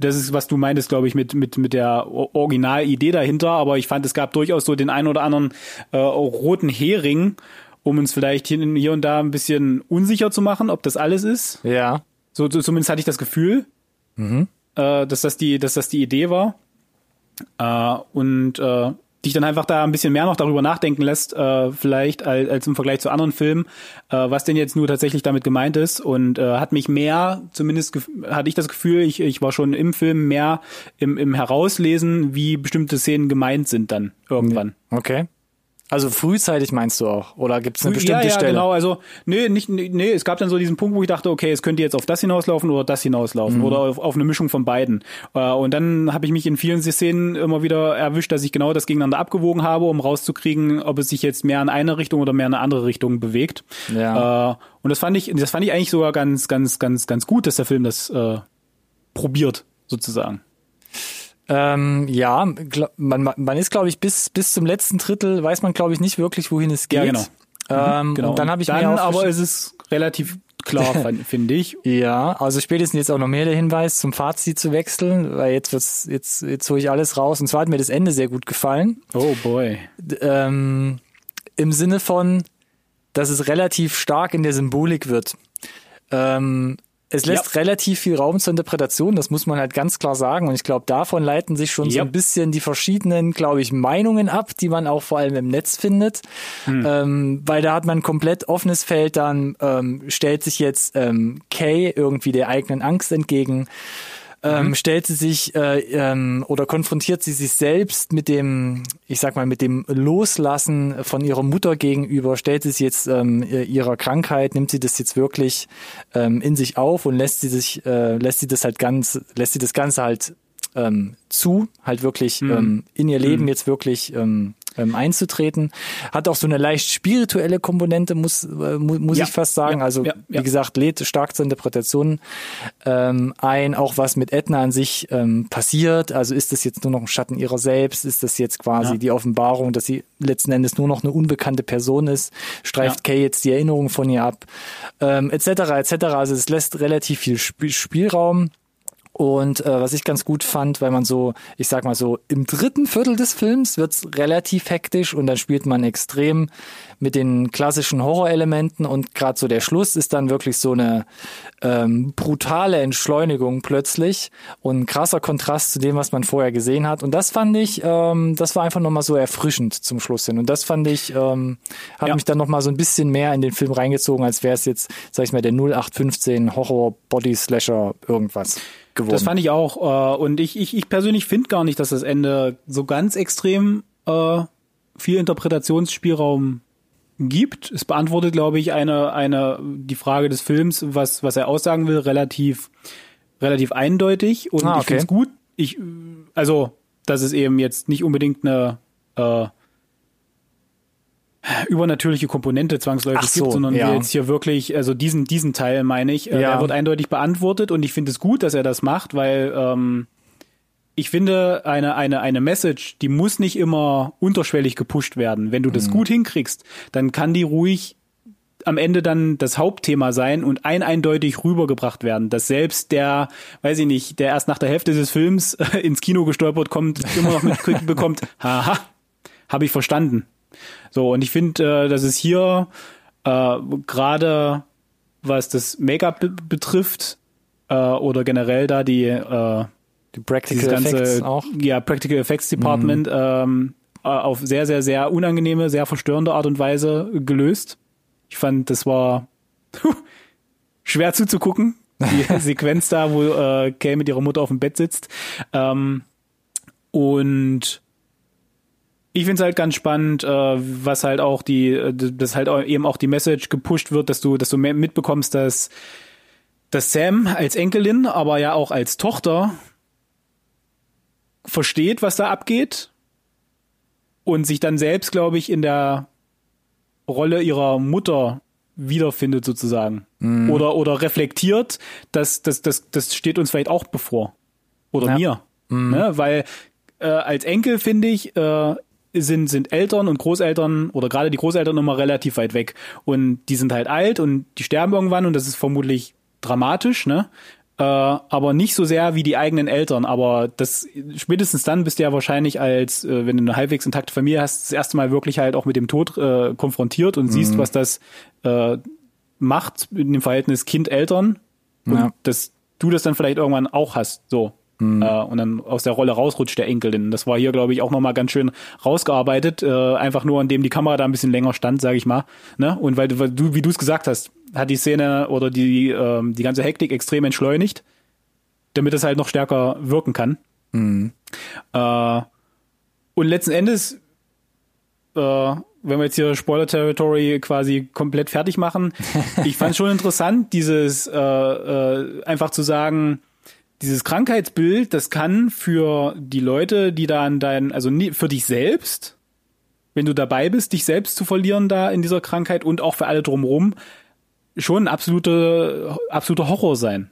das ist, was du meintest, glaube ich, mit, mit, mit der Originalidee dahinter. Aber ich fand, es gab durchaus so den einen oder anderen äh, roten Hering, um uns vielleicht hier, und da ein bisschen unsicher zu machen, ob das alles ist. Ja. So, so zumindest hatte ich das Gefühl, mhm. äh, dass das die, dass das die Idee war. Äh, und äh, dich dann einfach da ein bisschen mehr noch darüber nachdenken lässt, äh, vielleicht als, als im Vergleich zu anderen Filmen, äh, was denn jetzt nur tatsächlich damit gemeint ist und äh, hat mich mehr, zumindest hatte ich das Gefühl, ich, ich war schon im Film mehr im, im Herauslesen, wie bestimmte Szenen gemeint sind dann irgendwann. Okay. Also frühzeitig meinst du auch? Oder gibt es eine bestimmte ja, ja, Stelle? genau. Also nee, nicht, nee, es gab dann so diesen Punkt, wo ich dachte, okay, es könnte jetzt auf das hinauslaufen oder das hinauslaufen mhm. oder auf, auf eine Mischung von beiden. Äh, und dann habe ich mich in vielen Szenen immer wieder erwischt, dass ich genau das gegeneinander abgewogen habe, um rauszukriegen, ob es sich jetzt mehr in eine Richtung oder mehr in eine andere Richtung bewegt. Ja. Äh, und das fand ich, das fand ich eigentlich sogar ganz, ganz, ganz, ganz gut, dass der Film das äh, probiert, sozusagen. Ähm, ja, man, man ist, glaube ich, bis, bis zum letzten Drittel weiß man, glaube ich, nicht wirklich, wohin es geht. Ja, genau. Ähm, mhm, genau. Und dann habe ich dann mir aber ist es relativ klar, finde ich. Ja, also spätestens jetzt auch noch mehr der Hinweis, zum Fazit zu wechseln, weil jetzt wird's, jetzt, jetzt hole ich alles raus. Und zwar hat mir das Ende sehr gut gefallen. Oh boy. Ähm, Im Sinne von, dass es relativ stark in der Symbolik wird. Ähm, es lässt ja. relativ viel Raum zur Interpretation, das muss man halt ganz klar sagen. Und ich glaube, davon leiten sich schon ja. so ein bisschen die verschiedenen, glaube ich, Meinungen ab, die man auch vor allem im Netz findet. Hm. Ähm, weil da hat man komplett offenes Feld, dann ähm, stellt sich jetzt ähm, Kay irgendwie der eigenen Angst entgegen ähm, mhm. stellt sie sich äh, ähm, oder konfrontiert sie sich selbst mit dem, ich sag mal, mit dem Loslassen von ihrer Mutter gegenüber, stellt sie sich jetzt ähm, ihrer Krankheit, nimmt sie das jetzt wirklich ähm, in sich auf und lässt sie sich, äh, lässt sie das halt ganz, lässt sie das Ganze halt ähm, zu, halt wirklich mhm. ähm, in ihr Leben mhm. jetzt wirklich ähm, ähm, einzutreten. Hat auch so eine leicht spirituelle Komponente, muss, äh, muss ja. ich fast sagen. Ja. Also ja. wie gesagt, lädt stark zur Interpretation ähm, ein, auch was mit Edna an sich ähm, passiert. Also ist das jetzt nur noch ein Schatten ihrer selbst? Ist das jetzt quasi die Offenbarung, dass sie letzten Endes nur noch eine unbekannte Person ist? Streift Kay jetzt die Erinnerung von ihr ab? Ähm, etc. etc. Also es lässt relativ viel Sp Spielraum. Und äh, was ich ganz gut fand, weil man so, ich sag mal so, im dritten Viertel des Films wird's relativ hektisch und dann spielt man extrem mit den klassischen Horrorelementen und gerade so der Schluss ist dann wirklich so eine ähm, brutale Entschleunigung plötzlich und krasser Kontrast zu dem, was man vorher gesehen hat. Und das fand ich, ähm, das war einfach nochmal so erfrischend zum Schluss hin. Und das fand ich, ähm, hat ja. mich dann nochmal so ein bisschen mehr in den Film reingezogen, als wäre es jetzt, sag ich mal, der 0815 Horror Body Slasher irgendwas geworden. Das fand ich auch. Äh, und ich, ich, ich persönlich finde gar nicht, dass das Ende so ganz extrem äh, viel Interpretationsspielraum gibt. Es beantwortet, glaube ich, eine, eine, die Frage des Films, was, was er aussagen will, relativ, relativ eindeutig. Und ah, okay. ich finde es gut. Ich, also, dass es eben jetzt nicht unbedingt eine äh, übernatürliche Komponente zwangsläufig so, gibt, sondern ja. jetzt hier wirklich, also diesen, diesen Teil meine ich, äh, ja. der wird eindeutig beantwortet und ich finde es gut, dass er das macht, weil ähm, ich finde, eine, eine, eine Message, die muss nicht immer unterschwellig gepusht werden. Wenn du das mhm. gut hinkriegst, dann kann die ruhig am Ende dann das Hauptthema sein und ein eindeutig rübergebracht werden, dass selbst der, weiß ich nicht, der erst nach der Hälfte des Films ins Kino gestolpert kommt, immer noch mitbekommt, haha, habe ich verstanden. So, und ich finde, äh, dass es hier äh, gerade was das Make-up betrifft äh, oder generell da die, äh, die Practical ganze, Effects auch. Ja, Practical Effects Department mhm. ähm, äh, auf sehr, sehr, sehr unangenehme, sehr verstörende Art und Weise gelöst. Ich fand, das war schwer zuzugucken. Die Sequenz da, wo äh, Kay mit ihrer Mutter auf dem Bett sitzt. Ähm, und ich finde es halt ganz spannend, äh, was halt auch die, äh, dass halt eben auch die Message gepusht wird, dass du, dass du mitbekommst, dass, dass Sam als Enkelin, aber ja auch als Tochter versteht, was da abgeht und sich dann selbst, glaube ich, in der Rolle ihrer Mutter wiederfindet sozusagen mhm. oder oder reflektiert, dass das das das steht uns vielleicht auch bevor oder ja. mir, mhm. ne? weil äh, als Enkel finde ich äh, sind, sind Eltern und Großeltern oder gerade die Großeltern immer relativ weit weg. Und die sind halt alt und die sterben irgendwann und das ist vermutlich dramatisch, ne? Äh, aber nicht so sehr wie die eigenen Eltern. Aber das spätestens dann bist du ja wahrscheinlich als, äh, wenn du eine halbwegs intakte Familie hast, das erste Mal wirklich halt auch mit dem Tod äh, konfrontiert und mhm. siehst, was das äh, macht in dem Verhältnis Kind-Eltern. Und ja. dass du das dann vielleicht irgendwann auch hast. So. Mhm. Äh, und dann aus der Rolle rausrutscht der Enkelin. Das war hier, glaube ich, auch nochmal ganz schön rausgearbeitet. Äh, einfach nur, indem die Kamera da ein bisschen länger stand, sage ich mal. Ne? Und weil, weil du, wie du es gesagt hast, hat die Szene oder die, äh, die ganze Hektik extrem entschleunigt, damit es halt noch stärker wirken kann. Mhm. Äh, und letzten Endes, äh, wenn wir jetzt hier Spoiler-Territory quasi komplett fertig machen, ich fand schon interessant, dieses äh, äh, einfach zu sagen, dieses Krankheitsbild, das kann für die Leute, die da an deinen, also für dich selbst, wenn du dabei bist, dich selbst zu verlieren da in dieser Krankheit und auch für alle drumherum, schon ein absolute, absoluter Horror sein.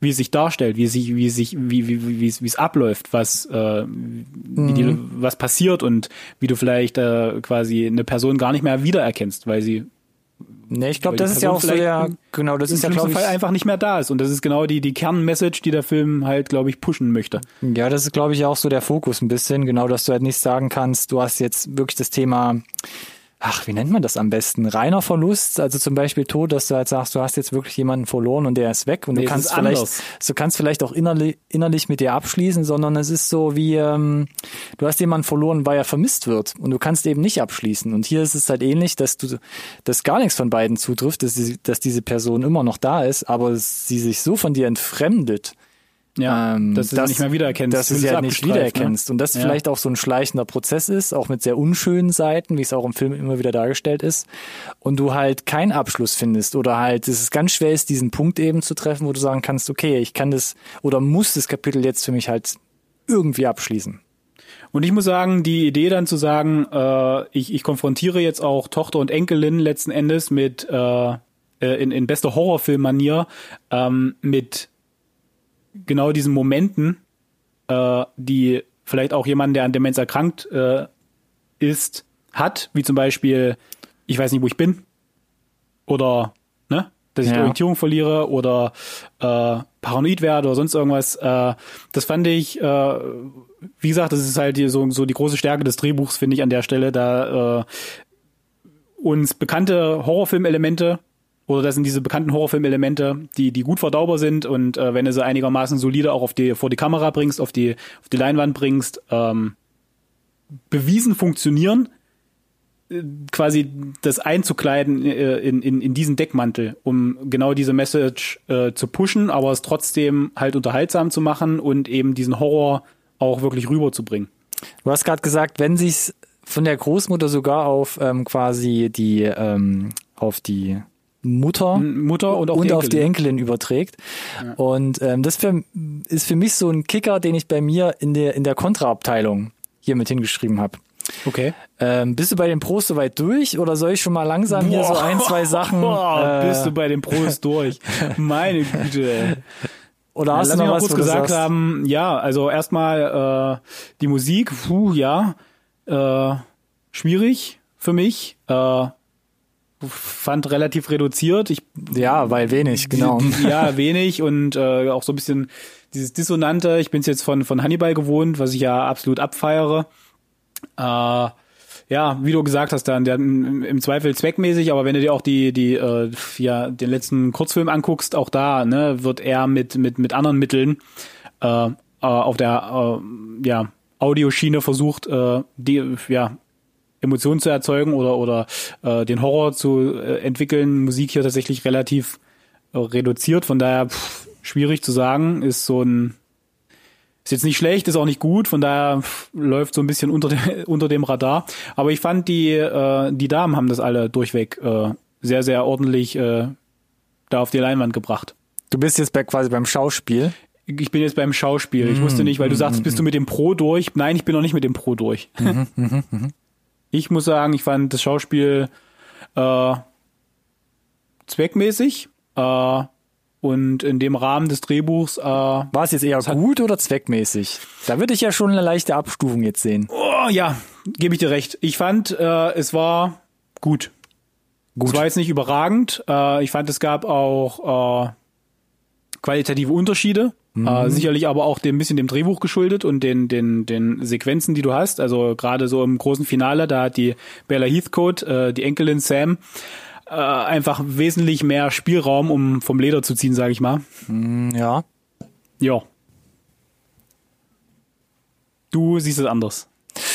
Wie es sich darstellt, wie es sich, wie es sich, wie, wie, wie, es, wie es abläuft, was, äh, wie die, mhm. was passiert und wie du vielleicht äh, quasi eine Person gar nicht mehr wiedererkennst, weil sie Ne, ich glaube, das ist ja auch so der, genau, das ist ja, glaube ich, Fall einfach nicht mehr da ist. Und das ist genau die, die Kernmessage, die der Film halt, glaube ich, pushen möchte. Ja, das ist, glaube ich, auch so der Fokus ein bisschen. Genau, dass du halt nicht sagen kannst, du hast jetzt wirklich das Thema, ach, wie nennt man das am besten? Reiner Verlust, also zum Beispiel Tod, dass du halt sagst, du hast jetzt wirklich jemanden verloren und der ist weg und nee, du kannst vielleicht, anders. du kannst vielleicht auch innerlich, innerlich mit dir abschließen, sondern es ist so wie, ähm, du hast jemanden verloren, weil er vermisst wird und du kannst eben nicht abschließen. Und hier ist es halt ähnlich, dass du, dass gar nichts von beiden zutrifft, dass, die, dass diese Person immer noch da ist, aber sie sich so von dir entfremdet, ja, ähm, dass du das, nicht mehr wiedererkennst. Dass du sie halt nicht wiedererkennst. Ne? Und das ja. vielleicht auch so ein schleichender Prozess ist, auch mit sehr unschönen Seiten, wie es auch im Film immer wieder dargestellt ist. Und du halt keinen Abschluss findest oder halt, es ist ganz schwer ist, diesen Punkt eben zu treffen, wo du sagen kannst, okay, ich kann das oder muss das Kapitel jetzt für mich halt irgendwie abschließen. Und ich muss sagen, die Idee dann zu sagen, äh, ich, ich konfrontiere jetzt auch Tochter und Enkelin letzten Endes mit äh, äh in, in bester Horrorfilm-Manier ähm, mit genau diesen Momenten, äh, die vielleicht auch jemand, der an Demenz erkrankt äh, ist, hat, wie zum Beispiel, ich weiß nicht, wo ich bin, oder ne, dass ich ja. die Orientierung verliere oder äh, paranoid werde oder sonst irgendwas. Äh, das fand ich, äh, wie gesagt, das ist halt die, so, so die große Stärke des Drehbuchs, finde ich an der Stelle, da äh, uns bekannte Horrorfilmelemente oder das sind diese bekannten Horrorfilm-Elemente, die, die gut verdaubar sind und äh, wenn du sie einigermaßen solide auch auf die, vor die Kamera bringst, auf die, auf die Leinwand bringst, ähm, bewiesen funktionieren, äh, quasi das einzukleiden äh, in, in, in diesen Deckmantel, um genau diese Message äh, zu pushen, aber es trotzdem halt unterhaltsam zu machen und eben diesen Horror auch wirklich rüberzubringen. Du hast gerade gesagt, wenn sich's von der Großmutter sogar auf ähm, quasi die ähm, auf die Mutter, Mutter und, und die auf die Enkelin überträgt. Ja. Und ähm, das für, ist für mich so ein Kicker, den ich bei mir in der in der Kontraabteilung hier mit hingeschrieben habe. Okay. Ähm, bist du bei den Pros soweit durch oder soll ich schon mal langsam Boah. hier so ein, zwei Sachen? Boah, äh, bist du bei den Pros durch? Meine Güte. Oder hast ja, du noch was, kurz gesagt sagst? haben? Ja, also erstmal äh, die Musik, puh, ja, äh, schwierig für mich. Äh, fand relativ reduziert. Ich, ja, weil wenig, genau. ja, wenig und äh, auch so ein bisschen dieses Dissonante. Ich bin es jetzt von, von Hannibal gewohnt, was ich ja absolut abfeiere. Äh, ja, wie du gesagt hast, dann der, im, Zweifel zweckmäßig, aber wenn du dir auch die die äh, ja den letzten Kurzfilm anguckst, auch da ne wird er mit mit mit anderen Mitteln äh, äh, auf der äh, ja Audioschiene versucht, äh, die ja Emotionen zu erzeugen oder oder äh, den Horror zu äh, entwickeln, Musik hier tatsächlich relativ äh, reduziert. Von daher pff, schwierig zu sagen. Ist so ein ist jetzt nicht schlecht, ist auch nicht gut, von daher pff, läuft so ein bisschen unter, de, unter dem Radar. Aber ich fand, die, äh, die Damen haben das alle durchweg äh, sehr, sehr ordentlich äh, da auf die Leinwand gebracht. Du bist jetzt bei, quasi beim Schauspiel. Ich bin jetzt beim Schauspiel. Ich wusste nicht, weil du sagst, bist du mit dem Pro durch? Nein, ich bin noch nicht mit dem Pro durch. Mhm, mh, mh. Ich muss sagen, ich fand das Schauspiel äh, zweckmäßig. Äh, und in dem Rahmen des Drehbuchs äh, war es jetzt eher gut oder zweckmäßig? Da würde ich ja schon eine leichte Abstufung jetzt sehen. Oh, ja, gebe ich dir recht. Ich fand, äh, es war gut. Gut. Es war jetzt nicht überragend. Äh, ich fand, es gab auch äh, qualitative Unterschiede. Mhm. Äh, sicherlich aber auch dem bisschen dem Drehbuch geschuldet und den, den, den Sequenzen, die du hast. Also gerade so im großen Finale, da hat die Bella Heathcote, äh, die Enkelin Sam, äh, einfach wesentlich mehr Spielraum, um vom Leder zu ziehen, sage ich mal. Mm, ja. Ja. Du siehst es anders.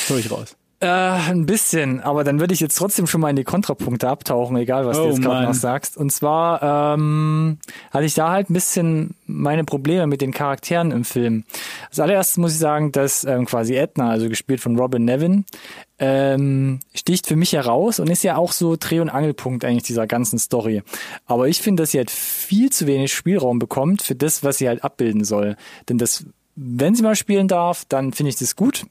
Hör ich raus. Äh, ein bisschen, aber dann würde ich jetzt trotzdem schon mal in die Kontrapunkte abtauchen, egal was oh, du jetzt gerade noch sagst. Und zwar ähm, hatte ich da halt ein bisschen meine Probleme mit den Charakteren im Film. Als allererstes muss ich sagen, dass ähm, quasi Edna, also gespielt von Robin Nevin, ähm, sticht für mich heraus und ist ja auch so Dreh- und Angelpunkt eigentlich dieser ganzen Story. Aber ich finde, dass sie halt viel zu wenig Spielraum bekommt für das, was sie halt abbilden soll. Denn das, wenn sie mal spielen darf, dann finde ich das gut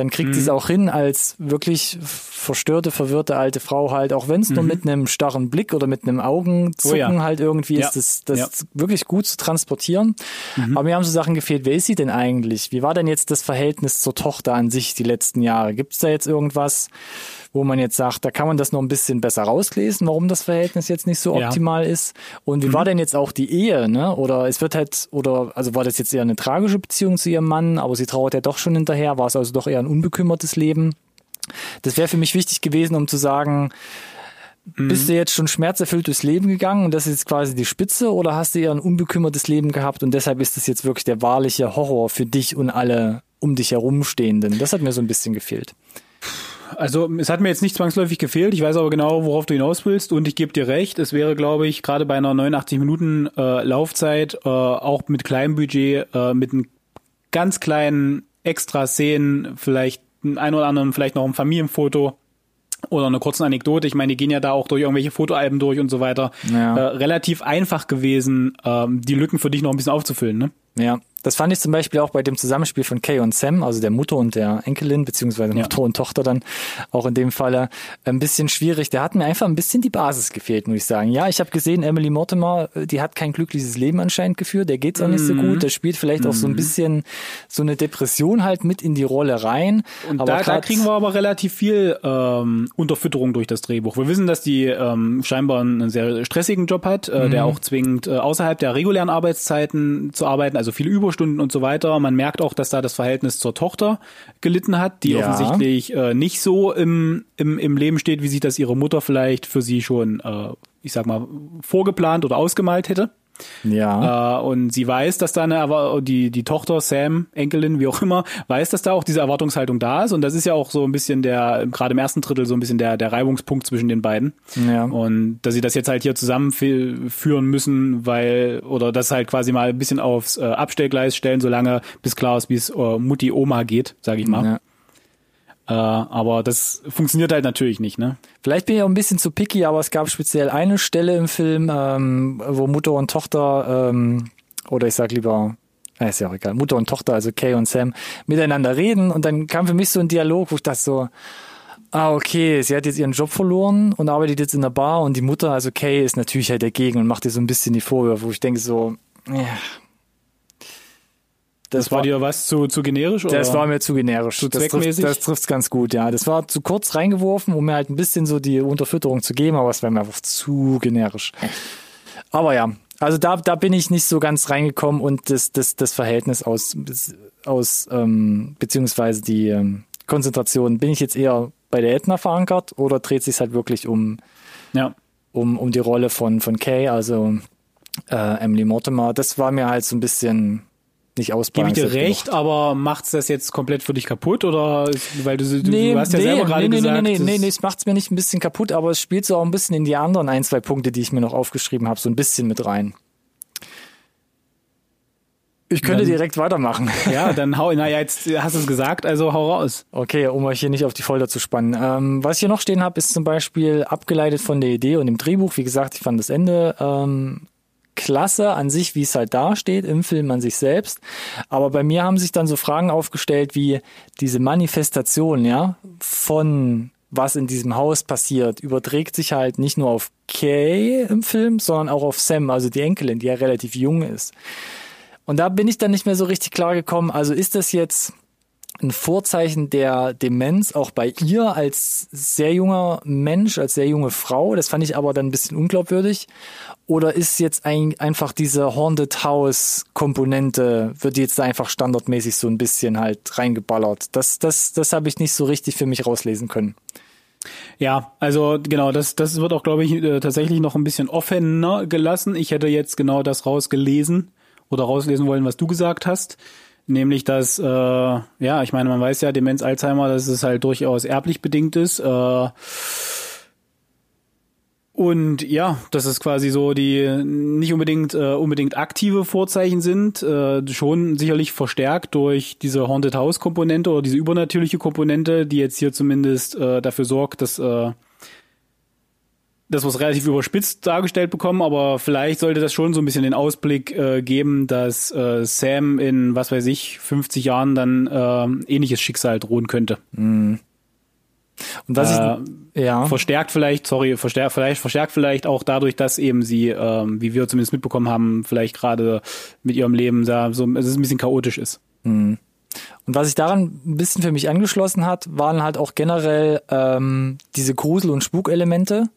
dann kriegt mhm. sie es auch hin als wirklich verstörte, verwirrte alte Frau halt, auch wenn es mhm. nur mit einem starren Blick oder mit einem Augenzucken oh ja. halt irgendwie ja. ist, das, das ja. wirklich gut zu transportieren. Mhm. Aber mir haben so Sachen gefehlt. Wer ist sie denn eigentlich? Wie war denn jetzt das Verhältnis zur Tochter an sich die letzten Jahre? Gibt es da jetzt irgendwas? Wo man jetzt sagt, da kann man das noch ein bisschen besser rauslesen, warum das Verhältnis jetzt nicht so optimal ja. ist. Und wie mhm. war denn jetzt auch die Ehe, ne? Oder es wird halt, oder also war das jetzt eher eine tragische Beziehung zu ihrem Mann, aber sie trauert ja doch schon hinterher, war es also doch eher ein unbekümmertes Leben. Das wäre für mich wichtig gewesen, um zu sagen, mhm. bist du jetzt schon schmerzerfüllt durchs Leben gegangen und das ist jetzt quasi die Spitze oder hast du eher ein unbekümmertes Leben gehabt und deshalb ist das jetzt wirklich der wahrliche Horror für dich und alle um dich herumstehenden? Das hat mir so ein bisschen gefehlt. Also es hat mir jetzt nicht zwangsläufig gefehlt. Ich weiß aber genau, worauf du hinaus willst und ich gebe dir recht. Es wäre, glaube ich, gerade bei einer 89 Minuten äh, Laufzeit, äh, auch mit kleinem Budget, äh, mit einem ganz kleinen Extra-Szenen, vielleicht ein oder anderen, vielleicht noch ein Familienfoto oder eine kurze Anekdote. Ich meine, die gehen ja da auch durch irgendwelche Fotoalben durch und so weiter. Ja. Äh, relativ einfach gewesen, ähm, die Lücken für dich noch ein bisschen aufzufüllen, ne? Ja, das fand ich zum Beispiel auch bei dem Zusammenspiel von Kay und Sam, also der Mutter und der Enkelin, beziehungsweise ja. Mutter und Tochter dann auch in dem Falle ein bisschen schwierig. Der hat mir einfach ein bisschen die Basis gefehlt, muss ich sagen. Ja, ich habe gesehen, Emily Mortimer, die hat kein glückliches Leben anscheinend geführt, der geht's auch nicht so gut, der spielt vielleicht auch so ein mhm. bisschen so eine Depression halt mit in die Rolle rein. Und aber da, da kriegen wir aber relativ viel ähm, Unterfütterung durch das Drehbuch. Wir wissen, dass die ähm, scheinbar einen sehr stressigen Job hat, äh, mhm. der auch zwingt, äh, außerhalb der regulären Arbeitszeiten zu arbeiten, also viele Übungen Überstunden und so weiter. Man merkt auch, dass da das Verhältnis zur Tochter gelitten hat, die ja. offensichtlich äh, nicht so im, im, im Leben steht, wie sich das ihre Mutter vielleicht für sie schon, äh, ich sag mal, vorgeplant oder ausgemalt hätte. Ja. Äh, und sie weiß, dass da eine, die, die Tochter, Sam, Enkelin, wie auch immer, weiß, dass da auch diese Erwartungshaltung da ist. Und das ist ja auch so ein bisschen der, gerade im ersten Drittel so ein bisschen der, der Reibungspunkt zwischen den beiden. Ja. Und dass sie das jetzt halt hier zusammenführen müssen, weil, oder das halt quasi mal ein bisschen aufs äh, Abstellgleis stellen, solange bis klar ist, wie es äh, Mutti Oma geht, sage ich mal. Ja. Äh, aber das funktioniert halt natürlich nicht, ne? Vielleicht bin ich auch ein bisschen zu picky, aber es gab speziell eine Stelle im Film, ähm, wo Mutter und Tochter, ähm, oder ich sag lieber, äh, ist ja auch egal, Mutter und Tochter, also Kay und Sam, miteinander reden und dann kam für mich so ein Dialog, wo ich dachte so, ah, okay, sie hat jetzt ihren Job verloren und arbeitet jetzt in der Bar und die Mutter, also Kay, ist natürlich halt dagegen und macht ihr so ein bisschen die Vorwürfe, wo ich denke so, ja, das, das war, war, dir was zu, zu generisch? Oder? Das war mir zu generisch. Zu das zweckmäßig? Trifft, das trifft's ganz gut, ja. Das war zu kurz reingeworfen, um mir halt ein bisschen so die Unterfütterung zu geben, aber es war mir einfach zu generisch. Aber ja, also da, da bin ich nicht so ganz reingekommen und das, das, das Verhältnis aus, aus ähm, beziehungsweise die ähm, Konzentration, bin ich jetzt eher bei der Edna verankert oder dreht sich halt wirklich um, ja. um, um die Rolle von, von Kay, also äh, Emily Mortimer. Das war mir halt so ein bisschen nicht ausbalanciert. Gebe ich dir recht, genug. aber macht's das jetzt komplett für dich kaputt oder weil du, du, nee, du hast ja nee, selber gerade nee, gesagt, nee, nee, nee, nee, es macht's mir nicht ein bisschen kaputt, aber es spielt so auch ein bisschen in die anderen ein, zwei Punkte, die ich mir noch aufgeschrieben habe, so ein bisschen mit rein. Ich könnte dann, direkt weitermachen. Ja, dann hau, naja, jetzt hast du es gesagt, also hau raus. Okay, um euch hier nicht auf die Folter zu spannen. Ähm, was ich hier noch stehen habe, ist zum Beispiel abgeleitet von der Idee und dem Drehbuch. Wie gesagt, ich fand das Ende ähm, klasse an sich, wie es halt dasteht im Film an sich selbst. Aber bei mir haben sich dann so Fragen aufgestellt wie diese Manifestation, ja, von was in diesem Haus passiert, überträgt sich halt nicht nur auf Kay im Film, sondern auch auf Sam, also die Enkelin, die ja relativ jung ist. Und da bin ich dann nicht mehr so richtig klar gekommen. Also ist das jetzt ein Vorzeichen der Demenz auch bei ihr als sehr junger Mensch, als sehr junge Frau? Das fand ich aber dann ein bisschen unglaubwürdig. Oder ist jetzt ein, einfach diese Haunted House Komponente, wird jetzt einfach standardmäßig so ein bisschen halt reingeballert? Das, das, das habe ich nicht so richtig für mich rauslesen können. Ja, also genau, das, das wird auch, glaube ich, äh, tatsächlich noch ein bisschen offener gelassen. Ich hätte jetzt genau das rausgelesen oder rauslesen wollen, was du gesagt hast. Nämlich, dass, äh, ja, ich meine, man weiß ja, Demenz, Alzheimer, dass es halt durchaus erblich bedingt ist. Äh, und ja, dass es quasi so die nicht unbedingt äh, unbedingt aktive Vorzeichen sind, äh, schon sicherlich verstärkt durch diese Haunted House Komponente oder diese übernatürliche Komponente, die jetzt hier zumindest äh, dafür sorgt, dass äh, das was relativ überspitzt dargestellt bekommen, aber vielleicht sollte das schon so ein bisschen den Ausblick äh, geben, dass äh, Sam in, was weiß ich, 50 Jahren dann äh, ähnliches Schicksal drohen könnte. Mhm. Und was äh, ich, ja. verstärkt vielleicht, sorry, verstärkt vielleicht, verstärkt vielleicht auch dadurch, dass eben sie, äh, wie wir zumindest mitbekommen haben, vielleicht gerade mit ihrem Leben da so, es ist ein bisschen chaotisch ist. Mhm. Und was sich daran ein bisschen für mich angeschlossen hat, waren halt auch generell ähm, diese Grusel- und Spukelemente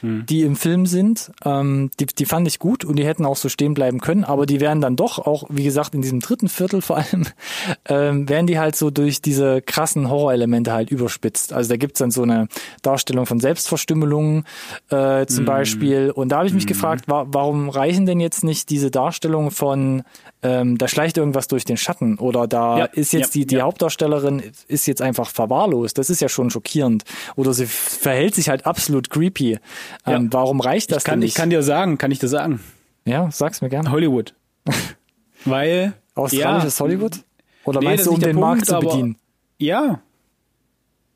hm. die im Film sind. Ähm, die, die fand ich gut und die hätten auch so stehen bleiben können, aber die werden dann doch auch, wie gesagt, in diesem dritten Viertel vor allem, ähm, werden die halt so durch diese krassen Horrorelemente halt überspitzt. Also da gibt's dann so eine Darstellung von Selbstverstümmelungen äh, zum hm. Beispiel. Und da habe ich mich hm. gefragt, wa warum reichen denn jetzt nicht diese Darstellungen von ähm, da schleicht irgendwas durch den Schatten oder da ja, ist jetzt ja, die, die ja. Hauptdarstellerin ist jetzt einfach verwahrlost. Das ist ja schon schockierend. Oder sie verhält sich halt absolut creepy. Ähm, warum reicht das ich kann, denn nicht? Ich kann dir sagen, kann ich dir sagen. Ja, sag's mir gerne. Hollywood. Weil. Australisches Hollywood? Oder nee, meinst du, um den Punkt, Markt zu bedienen? Ja.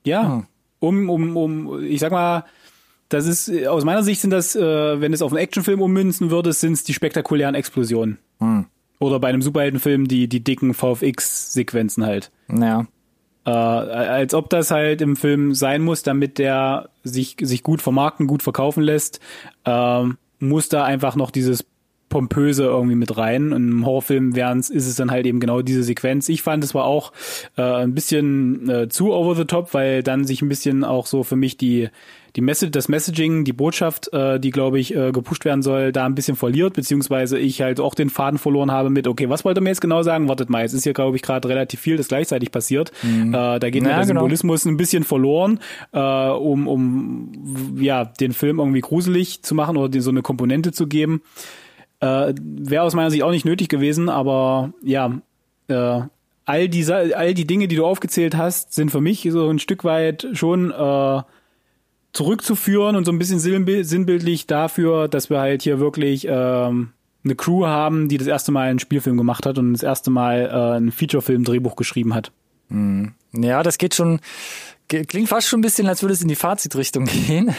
Ja. Ah. Um, um, um, ich sag mal, das ist, aus meiner Sicht sind das, äh, wenn es auf einen Actionfilm ummünzen würde, sind es die spektakulären Explosionen. Hm. Oder bei einem Superheldenfilm die, die dicken VFX-Sequenzen halt. Ja. Äh, als ob das halt im Film sein muss, damit der sich, sich gut vermarkten, gut verkaufen lässt, äh, muss da einfach noch dieses pompöse irgendwie mit rein. Und im Horrorfilm wären's, ist es dann halt eben genau diese Sequenz. Ich fand, es war auch äh, ein bisschen äh, zu over the top, weil dann sich ein bisschen auch so für mich die die Message, das Messaging, die Botschaft, äh, die glaube ich äh, gepusht werden soll, da ein bisschen verliert, beziehungsweise ich halt auch den Faden verloren habe mit, okay, was wollte er mir jetzt genau sagen? Wartet mal, jetzt ist hier glaube ich gerade relativ viel, das gleichzeitig passiert. Mhm. Äh, da geht ja, mir der genau. Symbolismus ein bisschen verloren, äh, um, um ja den Film irgendwie gruselig zu machen oder so eine Komponente zu geben. Äh, Wäre aus meiner Sicht auch nicht nötig gewesen, aber ja, äh, all diese, all die Dinge, die du aufgezählt hast, sind für mich so ein Stück weit schon äh, zurückzuführen und so ein bisschen sinnbildlich dafür, dass wir halt hier wirklich ähm, eine Crew haben, die das erste Mal einen Spielfilm gemacht hat und das erste Mal äh, ein Featurefilm-Drehbuch geschrieben hat. Mhm. Ja, das geht schon, klingt fast schon ein bisschen, als würde es in die Fazitrichtung gehen.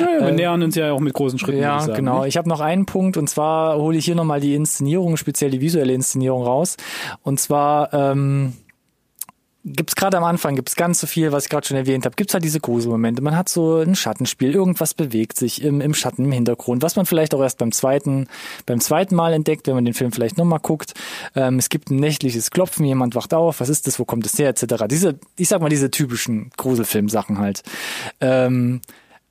Ja, wir äh, nähern uns ja auch mit großen Schritten. Ja, sagen, genau. Nicht? Ich habe noch einen Punkt und zwar hole ich hier nochmal die Inszenierung, speziell die visuelle Inszenierung raus. Und zwar ähm, gibt's gerade am Anfang, gibt's ganz so viel, was ich gerade schon erwähnt habe, gibt's halt diese Gruselmomente. Man hat so ein Schattenspiel, irgendwas bewegt sich im, im Schatten, im Hintergrund, was man vielleicht auch erst beim zweiten, beim zweiten Mal entdeckt, wenn man den Film vielleicht nochmal guckt. Ähm, es gibt ein nächtliches Klopfen, jemand wacht auf, was ist das, wo kommt es her, etc. Diese, ich sag mal, diese typischen Gruselfilm-Sachen halt. Ähm,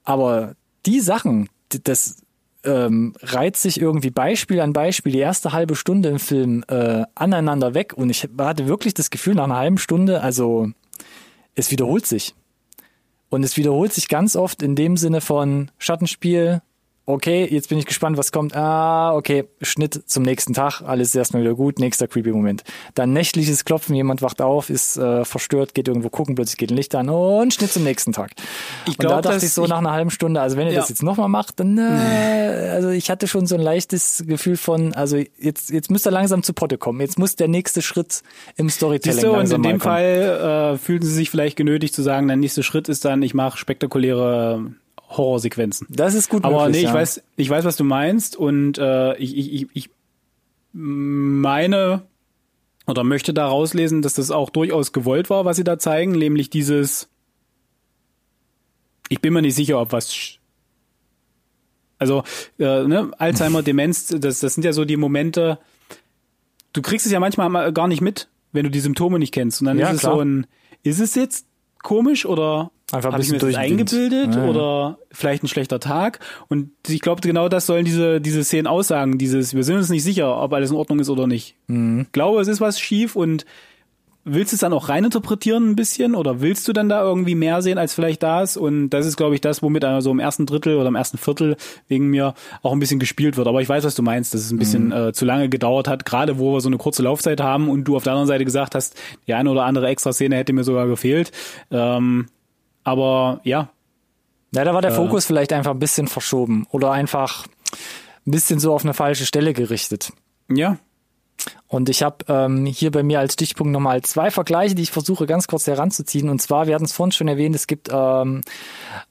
aber die Sachen, das ähm, reiht sich irgendwie Beispiel an Beispiel die erste halbe Stunde im Film äh, aneinander weg und ich hatte wirklich das Gefühl nach einer halben Stunde, also es wiederholt sich. Und es wiederholt sich ganz oft in dem Sinne von Schattenspiel, okay, jetzt bin ich gespannt, was kommt. Ah, okay, Schnitt zum nächsten Tag, alles ist erstmal wieder gut, nächster creepy Moment. Dann nächtliches Klopfen, jemand wacht auf, ist äh, verstört, geht irgendwo gucken, plötzlich geht ein Licht an und Schnitt zum nächsten Tag. Ich glaub, und da dachte ich so ich, nach einer halben Stunde, also wenn ihr ja. das jetzt nochmal macht, dann, äh, also ich hatte schon so ein leichtes Gefühl von, also jetzt, jetzt müsst ihr langsam zu Potte kommen, jetzt muss der nächste Schritt im Storytelling Siehst du, und in dem Fall äh, fühlten sie sich vielleicht genötigt zu sagen, der nächste Schritt ist dann, ich mache spektakuläre Horrorsequenzen. Das ist gut Aber möglich, nee, ich ja. weiß, ich weiß, was du meinst und äh, ich, ich, ich meine oder möchte da rauslesen, dass das auch durchaus gewollt war, was sie da zeigen, nämlich dieses ich bin mir nicht sicher, ob was also äh, ne, Alzheimer, Demenz, das, das sind ja so die Momente, du kriegst es ja manchmal gar nicht mit, wenn du die Symptome nicht kennst. Und dann ja, ist es klar. so ein, ist es jetzt komisch oder Einfach ein bisschen ich eingebildet ja, oder vielleicht ein schlechter Tag. Und ich glaube, genau das sollen diese, diese Szenen aussagen. Dieses, wir sind uns nicht sicher, ob alles in Ordnung ist oder nicht. Mhm. Ich glaube, es ist was schief und willst du es dann auch reininterpretieren ein bisschen oder willst du dann da irgendwie mehr sehen als vielleicht das? Und das ist, glaube ich, das, womit so im ersten Drittel oder im ersten Viertel wegen mir auch ein bisschen gespielt wird. Aber ich weiß, was du meinst, dass es ein bisschen mhm. äh, zu lange gedauert hat, gerade wo wir so eine kurze Laufzeit haben und du auf der anderen Seite gesagt hast, die eine oder andere Extra-Szene hätte mir sogar gefehlt. Ähm, aber ja. Ja, da war der äh, Fokus vielleicht einfach ein bisschen verschoben oder einfach ein bisschen so auf eine falsche Stelle gerichtet. Ja, und ich habe ähm, hier bei mir als Stichpunkt nochmal zwei Vergleiche, die ich versuche ganz kurz heranzuziehen. Und zwar, wir hatten es vorhin schon erwähnt, es gibt ähm,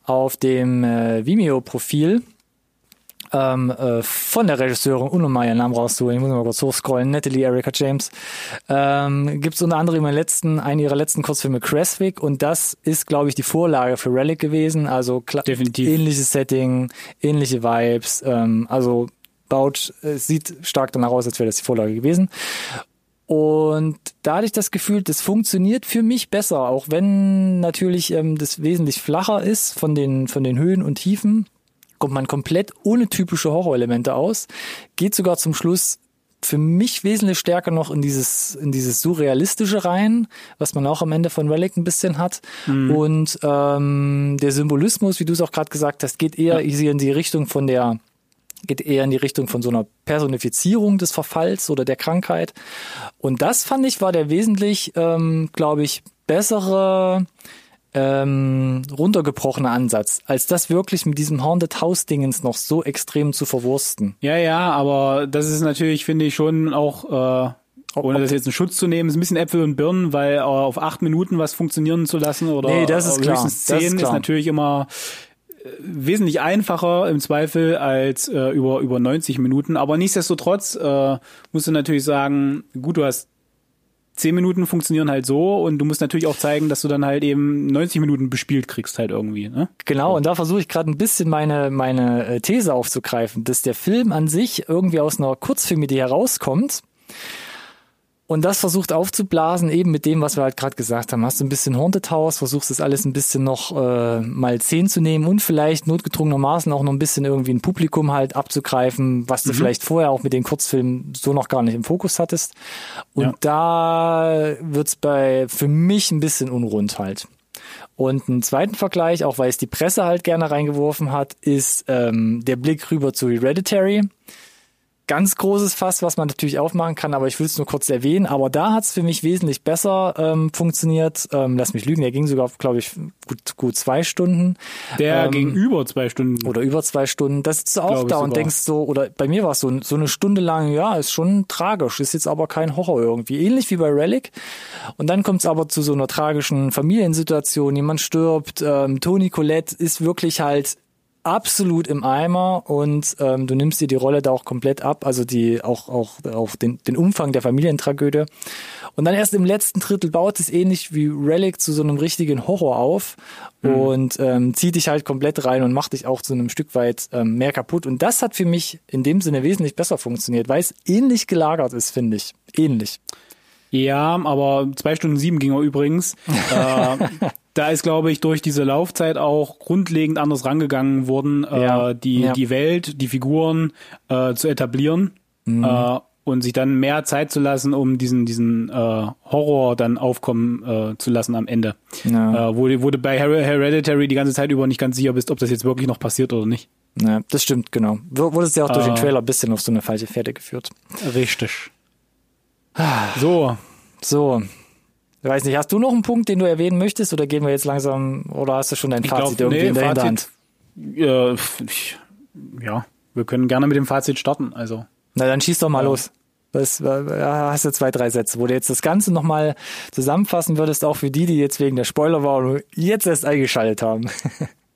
auf dem äh, Vimeo-Profil ähm, äh, von der Regisseurin, ohne mal ihren Namen rauszuholen, ich muss mal kurz hochscrollen, Natalie Erika James, ähm, gibt es unter anderem ihren letzten, einen ihrer letzten Kurzfilme Creswick und das ist, glaube ich, die Vorlage für Relic gewesen. Also Definitiv. ähnliches Setting, ähnliche Vibes, ähm, also baut, es sieht stark danach aus, als wäre das die Vorlage gewesen. Und da hatte ich das Gefühl, das funktioniert für mich besser, auch wenn natürlich ähm, das wesentlich flacher ist von den, von den Höhen und Tiefen, kommt man komplett ohne typische Horrorelemente aus, geht sogar zum Schluss für mich wesentlich stärker noch in dieses, in dieses Surrealistische rein, was man auch am Ende von Relic ein bisschen hat. Mhm. Und ähm, der Symbolismus, wie du es auch gerade gesagt hast, geht eher ja. in die Richtung von der geht eher in die Richtung von so einer Personifizierung des Verfalls oder der Krankheit. Und das fand ich war der wesentlich, ähm, glaube ich, bessere ähm, runtergebrochene Ansatz, als das wirklich mit diesem Haunted House Dingens noch so extrem zu verwursten. Ja, ja, aber das ist natürlich, finde ich, schon auch äh ohne das jetzt einen Schutz zu nehmen, ist ein bisschen Äpfel und Birnen, weil auf acht Minuten was funktionieren zu lassen oder nee, das ist klar. zehn das ist, klar. ist natürlich immer wesentlich einfacher im Zweifel als äh, über über 90 Minuten. Aber nichtsdestotrotz äh, musst du natürlich sagen, gut, du hast 10 Minuten funktionieren halt so und du musst natürlich auch zeigen, dass du dann halt eben 90 Minuten bespielt kriegst halt irgendwie. Ne? Genau, und da versuche ich gerade ein bisschen meine, meine äh, These aufzugreifen, dass der Film an sich irgendwie aus einer Kurzfilmidee herauskommt und das versucht aufzublasen, eben mit dem, was wir halt gerade gesagt haben. Hast du ein bisschen Haunted House, versuchst das alles ein bisschen noch äh, mal zehn zu nehmen und vielleicht notgedrungenermaßen auch noch ein bisschen irgendwie ein Publikum halt abzugreifen, was du mhm. vielleicht vorher auch mit den Kurzfilmen so noch gar nicht im Fokus hattest. Und ja. da wird's bei für mich ein bisschen unrund halt. Und einen zweiten Vergleich, auch weil es die Presse halt gerne reingeworfen hat, ist ähm, der Blick rüber zu Hereditary ganz großes Fass, was man natürlich aufmachen kann, aber ich will es nur kurz erwähnen. Aber da hat es für mich wesentlich besser ähm, funktioniert. Ähm, lass mich lügen, der ging sogar, glaube ich, gut, gut zwei Stunden. Der ähm, ging über zwei Stunden. Oder über zwei Stunden. Das ist auch da und denkst so, oder bei mir war es so, so eine Stunde lang, ja, ist schon tragisch, ist jetzt aber kein Horror irgendwie. Ähnlich wie bei Relic. Und dann kommt es aber zu so einer tragischen Familiensituation, jemand stirbt, ähm, Toni Colette ist wirklich halt absolut im Eimer und ähm, du nimmst dir die Rolle da auch komplett ab, also die auch auch auch den, den Umfang der Familientragödie. Und dann erst im letzten Drittel baut es ähnlich wie Relic zu so einem richtigen Horror auf mhm. und ähm, zieht dich halt komplett rein und macht dich auch zu einem Stück weit ähm, mehr kaputt. Und das hat für mich in dem Sinne wesentlich besser funktioniert, weil es ähnlich gelagert ist, finde ich. Ähnlich. Ja, aber zwei Stunden sieben ging er übrigens. äh, da ist, glaube ich, durch diese Laufzeit auch grundlegend anders rangegangen worden, äh, ja. äh, die, ja. die Welt, die Figuren äh, zu etablieren mhm. äh, und sich dann mehr Zeit zu lassen, um diesen, diesen äh, Horror dann aufkommen äh, zu lassen am Ende. Ja. Äh, wo, wo du bei Hereditary die ganze Zeit über nicht ganz sicher bist, ob das jetzt wirklich noch passiert oder nicht. Ja, das stimmt, genau. Wurde es ja auch durch den ah. Trailer ein bisschen auf so eine falsche Pferde geführt. Richtig. So. So. Ich weiß nicht, hast du noch einen Punkt, den du erwähnen möchtest oder gehen wir jetzt langsam oder hast du schon dein ich Fazit glaub, irgendwie nee, in der Fazit, Hinterhand? Äh, ja, wir können gerne mit dem Fazit starten, also. Na, dann schieß doch mal ja. los. Was, ja, hast du zwei, drei Sätze, wo du jetzt das Ganze nochmal zusammenfassen würdest, auch für die, die jetzt wegen der Spoilerwarnung jetzt erst eingeschaltet haben.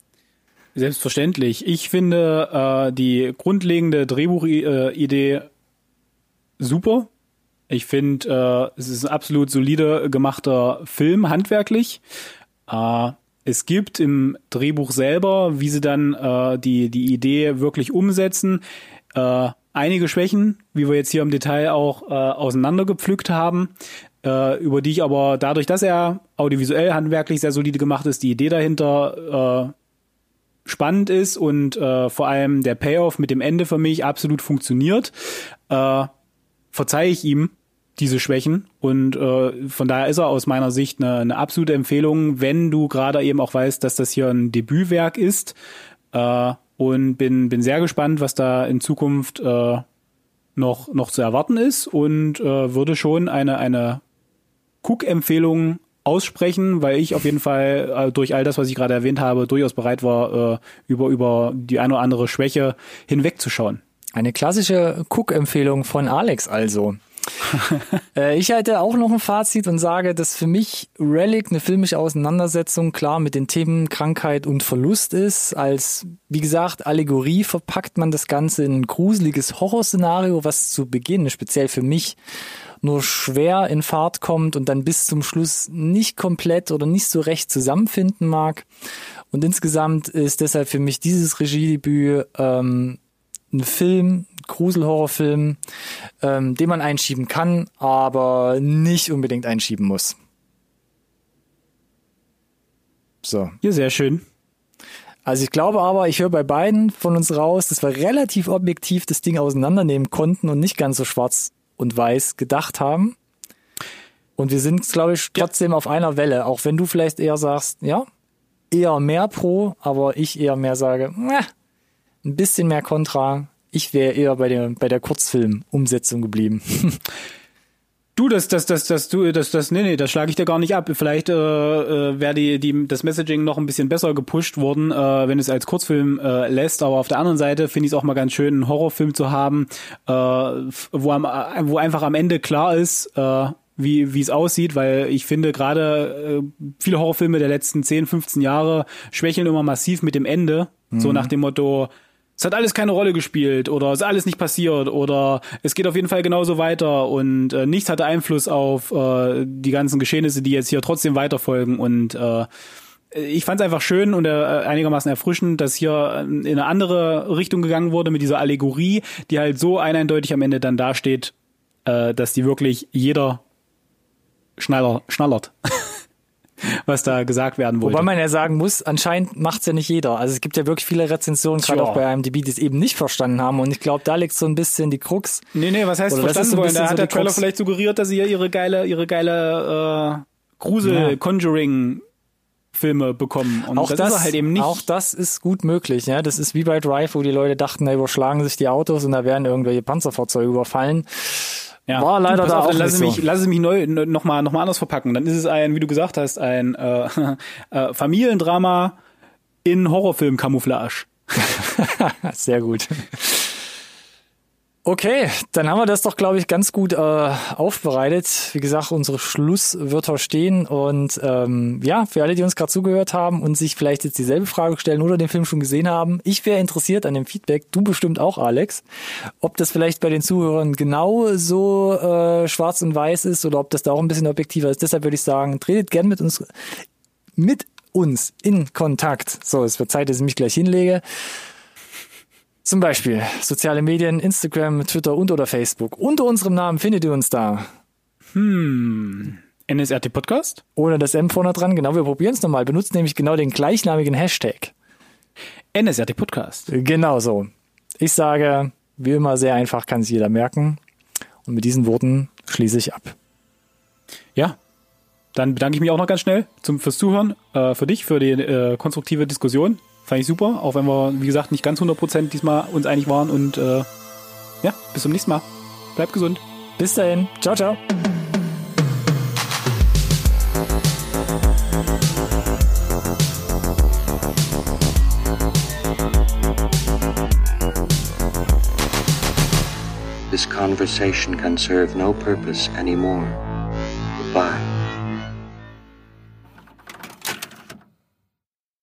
Selbstverständlich. Ich finde äh, die grundlegende Drehbuchidee super. Ich finde, äh, es ist ein absolut solide gemachter Film, handwerklich. Äh, es gibt im Drehbuch selber, wie sie dann äh, die, die Idee wirklich umsetzen, äh, einige Schwächen, wie wir jetzt hier im Detail auch äh, auseinandergepflückt haben, äh, über die ich aber dadurch, dass er audiovisuell handwerklich sehr solide gemacht ist, die Idee dahinter äh, spannend ist und äh, vor allem der Payoff mit dem Ende für mich absolut funktioniert, äh, verzeihe ich ihm diese Schwächen. Und äh, von daher ist er aus meiner Sicht eine, eine absolute Empfehlung, wenn du gerade eben auch weißt, dass das hier ein Debütwerk ist. Äh, und bin, bin sehr gespannt, was da in Zukunft äh, noch, noch zu erwarten ist und äh, würde schon eine, eine Cook-Empfehlung aussprechen, weil ich auf jeden Fall äh, durch all das, was ich gerade erwähnt habe, durchaus bereit war, äh, über, über die eine oder andere Schwäche hinwegzuschauen. Eine klassische Cook-Empfehlung von Alex also. äh, ich halte auch noch ein Fazit und sage, dass für mich Relic eine filmische Auseinandersetzung klar mit den Themen Krankheit und Verlust ist. Als, wie gesagt, Allegorie verpackt man das Ganze in ein gruseliges Horrorszenario, was zu Beginn, speziell für mich, nur schwer in Fahrt kommt und dann bis zum Schluss nicht komplett oder nicht so recht zusammenfinden mag. Und insgesamt ist deshalb für mich dieses Regiedebüt ähm, ein Film, Gruselhorrorfilm, ähm, den man einschieben kann, aber nicht unbedingt einschieben muss. So. Ja, sehr schön. Also ich glaube aber, ich höre bei beiden von uns raus, dass wir relativ objektiv das Ding auseinandernehmen konnten und nicht ganz so schwarz und weiß gedacht haben. Und wir sind, glaube ich, trotzdem ja. auf einer Welle, auch wenn du vielleicht eher sagst, ja, eher mehr pro, aber ich eher mehr sage, äh, ein bisschen mehr Kontra, ich wäre eher bei der, bei der Kurzfilm-Umsetzung geblieben. Du, das, das, das, das, du, das, das, nee, nee, das schlage ich dir gar nicht ab. Vielleicht äh, äh, wäre die, die, das Messaging noch ein bisschen besser gepusht worden, äh, wenn es als Kurzfilm äh, lässt. Aber auf der anderen Seite finde ich es auch mal ganz schön, einen Horrorfilm zu haben, äh, wo, am, wo einfach am Ende klar ist, äh, wie wie es aussieht, weil ich finde gerade äh, viele Horrorfilme der letzten 10, 15 Jahre schwächeln immer massiv mit dem Ende. Mhm. So nach dem Motto, es hat alles keine Rolle gespielt oder es ist alles nicht passiert oder es geht auf jeden Fall genauso weiter und äh, nichts hatte Einfluss auf äh, die ganzen Geschehnisse, die jetzt hier trotzdem weiterfolgen und äh, ich fand es einfach schön und äh, einigermaßen erfrischend, dass hier in eine andere Richtung gegangen wurde mit dieser Allegorie, die halt so eindeutig am Ende dann dasteht, äh, dass die wirklich jeder schneller schnallert. was da gesagt werden wollte. Wobei man ja sagen muss, anscheinend macht's ja nicht jeder. Also es gibt ja wirklich viele Rezensionen, gerade auch bei IMDb, die es eben nicht verstanden haben. Und ich glaube, da liegt so ein bisschen die Krux. Nee, nee, was heißt Oder verstanden wollen? Da hat so der Trailer vielleicht suggeriert, dass sie ja ihre geile, ihre geile äh, Grusel-Conjuring Filme bekommen. Und auch das, das, ist halt eben nicht. Auch das ist gut möglich. Ja, das ist wie bei Drive, wo die Leute dachten, da überschlagen sich die Autos und da werden irgendwelche Panzerfahrzeuge überfallen. Ja. War leider da auf, auch lass mich, so. Lass es mich neu noch mal noch mal anders verpacken. Dann ist es ein, wie du gesagt hast, ein äh, äh, Familiendrama in Horrorfilm-Camouflage. Sehr gut. Okay, dann haben wir das doch, glaube ich, ganz gut äh, aufbereitet. Wie gesagt, unsere Schlusswörter stehen. Und ähm, ja, für alle, die uns gerade zugehört haben und sich vielleicht jetzt dieselbe Frage stellen oder den Film schon gesehen haben, ich wäre interessiert an dem Feedback. Du bestimmt auch, Alex. Ob das vielleicht bei den Zuhörern genau so äh, schwarz und weiß ist oder ob das da auch ein bisschen objektiver ist. Deshalb würde ich sagen, tretet gern mit uns mit uns in Kontakt. So, es wird Zeit, dass ich mich gleich hinlege. Zum Beispiel soziale Medien, Instagram, Twitter und oder Facebook. Unter unserem Namen findet ihr uns da. Hm. NSRT Podcast? Ohne das M vorne dran. Genau, wir probieren es nochmal. Benutzt nämlich genau den gleichnamigen Hashtag. NSRT Podcast. Genau so. Ich sage, wie immer sehr einfach, kann sich jeder merken. Und mit diesen Worten schließe ich ab. Ja, dann bedanke ich mich auch noch ganz schnell zum, fürs Zuhören, äh, für dich, für die äh, konstruktive Diskussion Fand ich super, auch wenn wir, wie gesagt, nicht ganz 100% diesmal uns einig waren. Und äh, ja, bis zum nächsten Mal. Bleibt gesund. Bis dahin. Ciao, ciao. This conversation can serve no purpose anymore.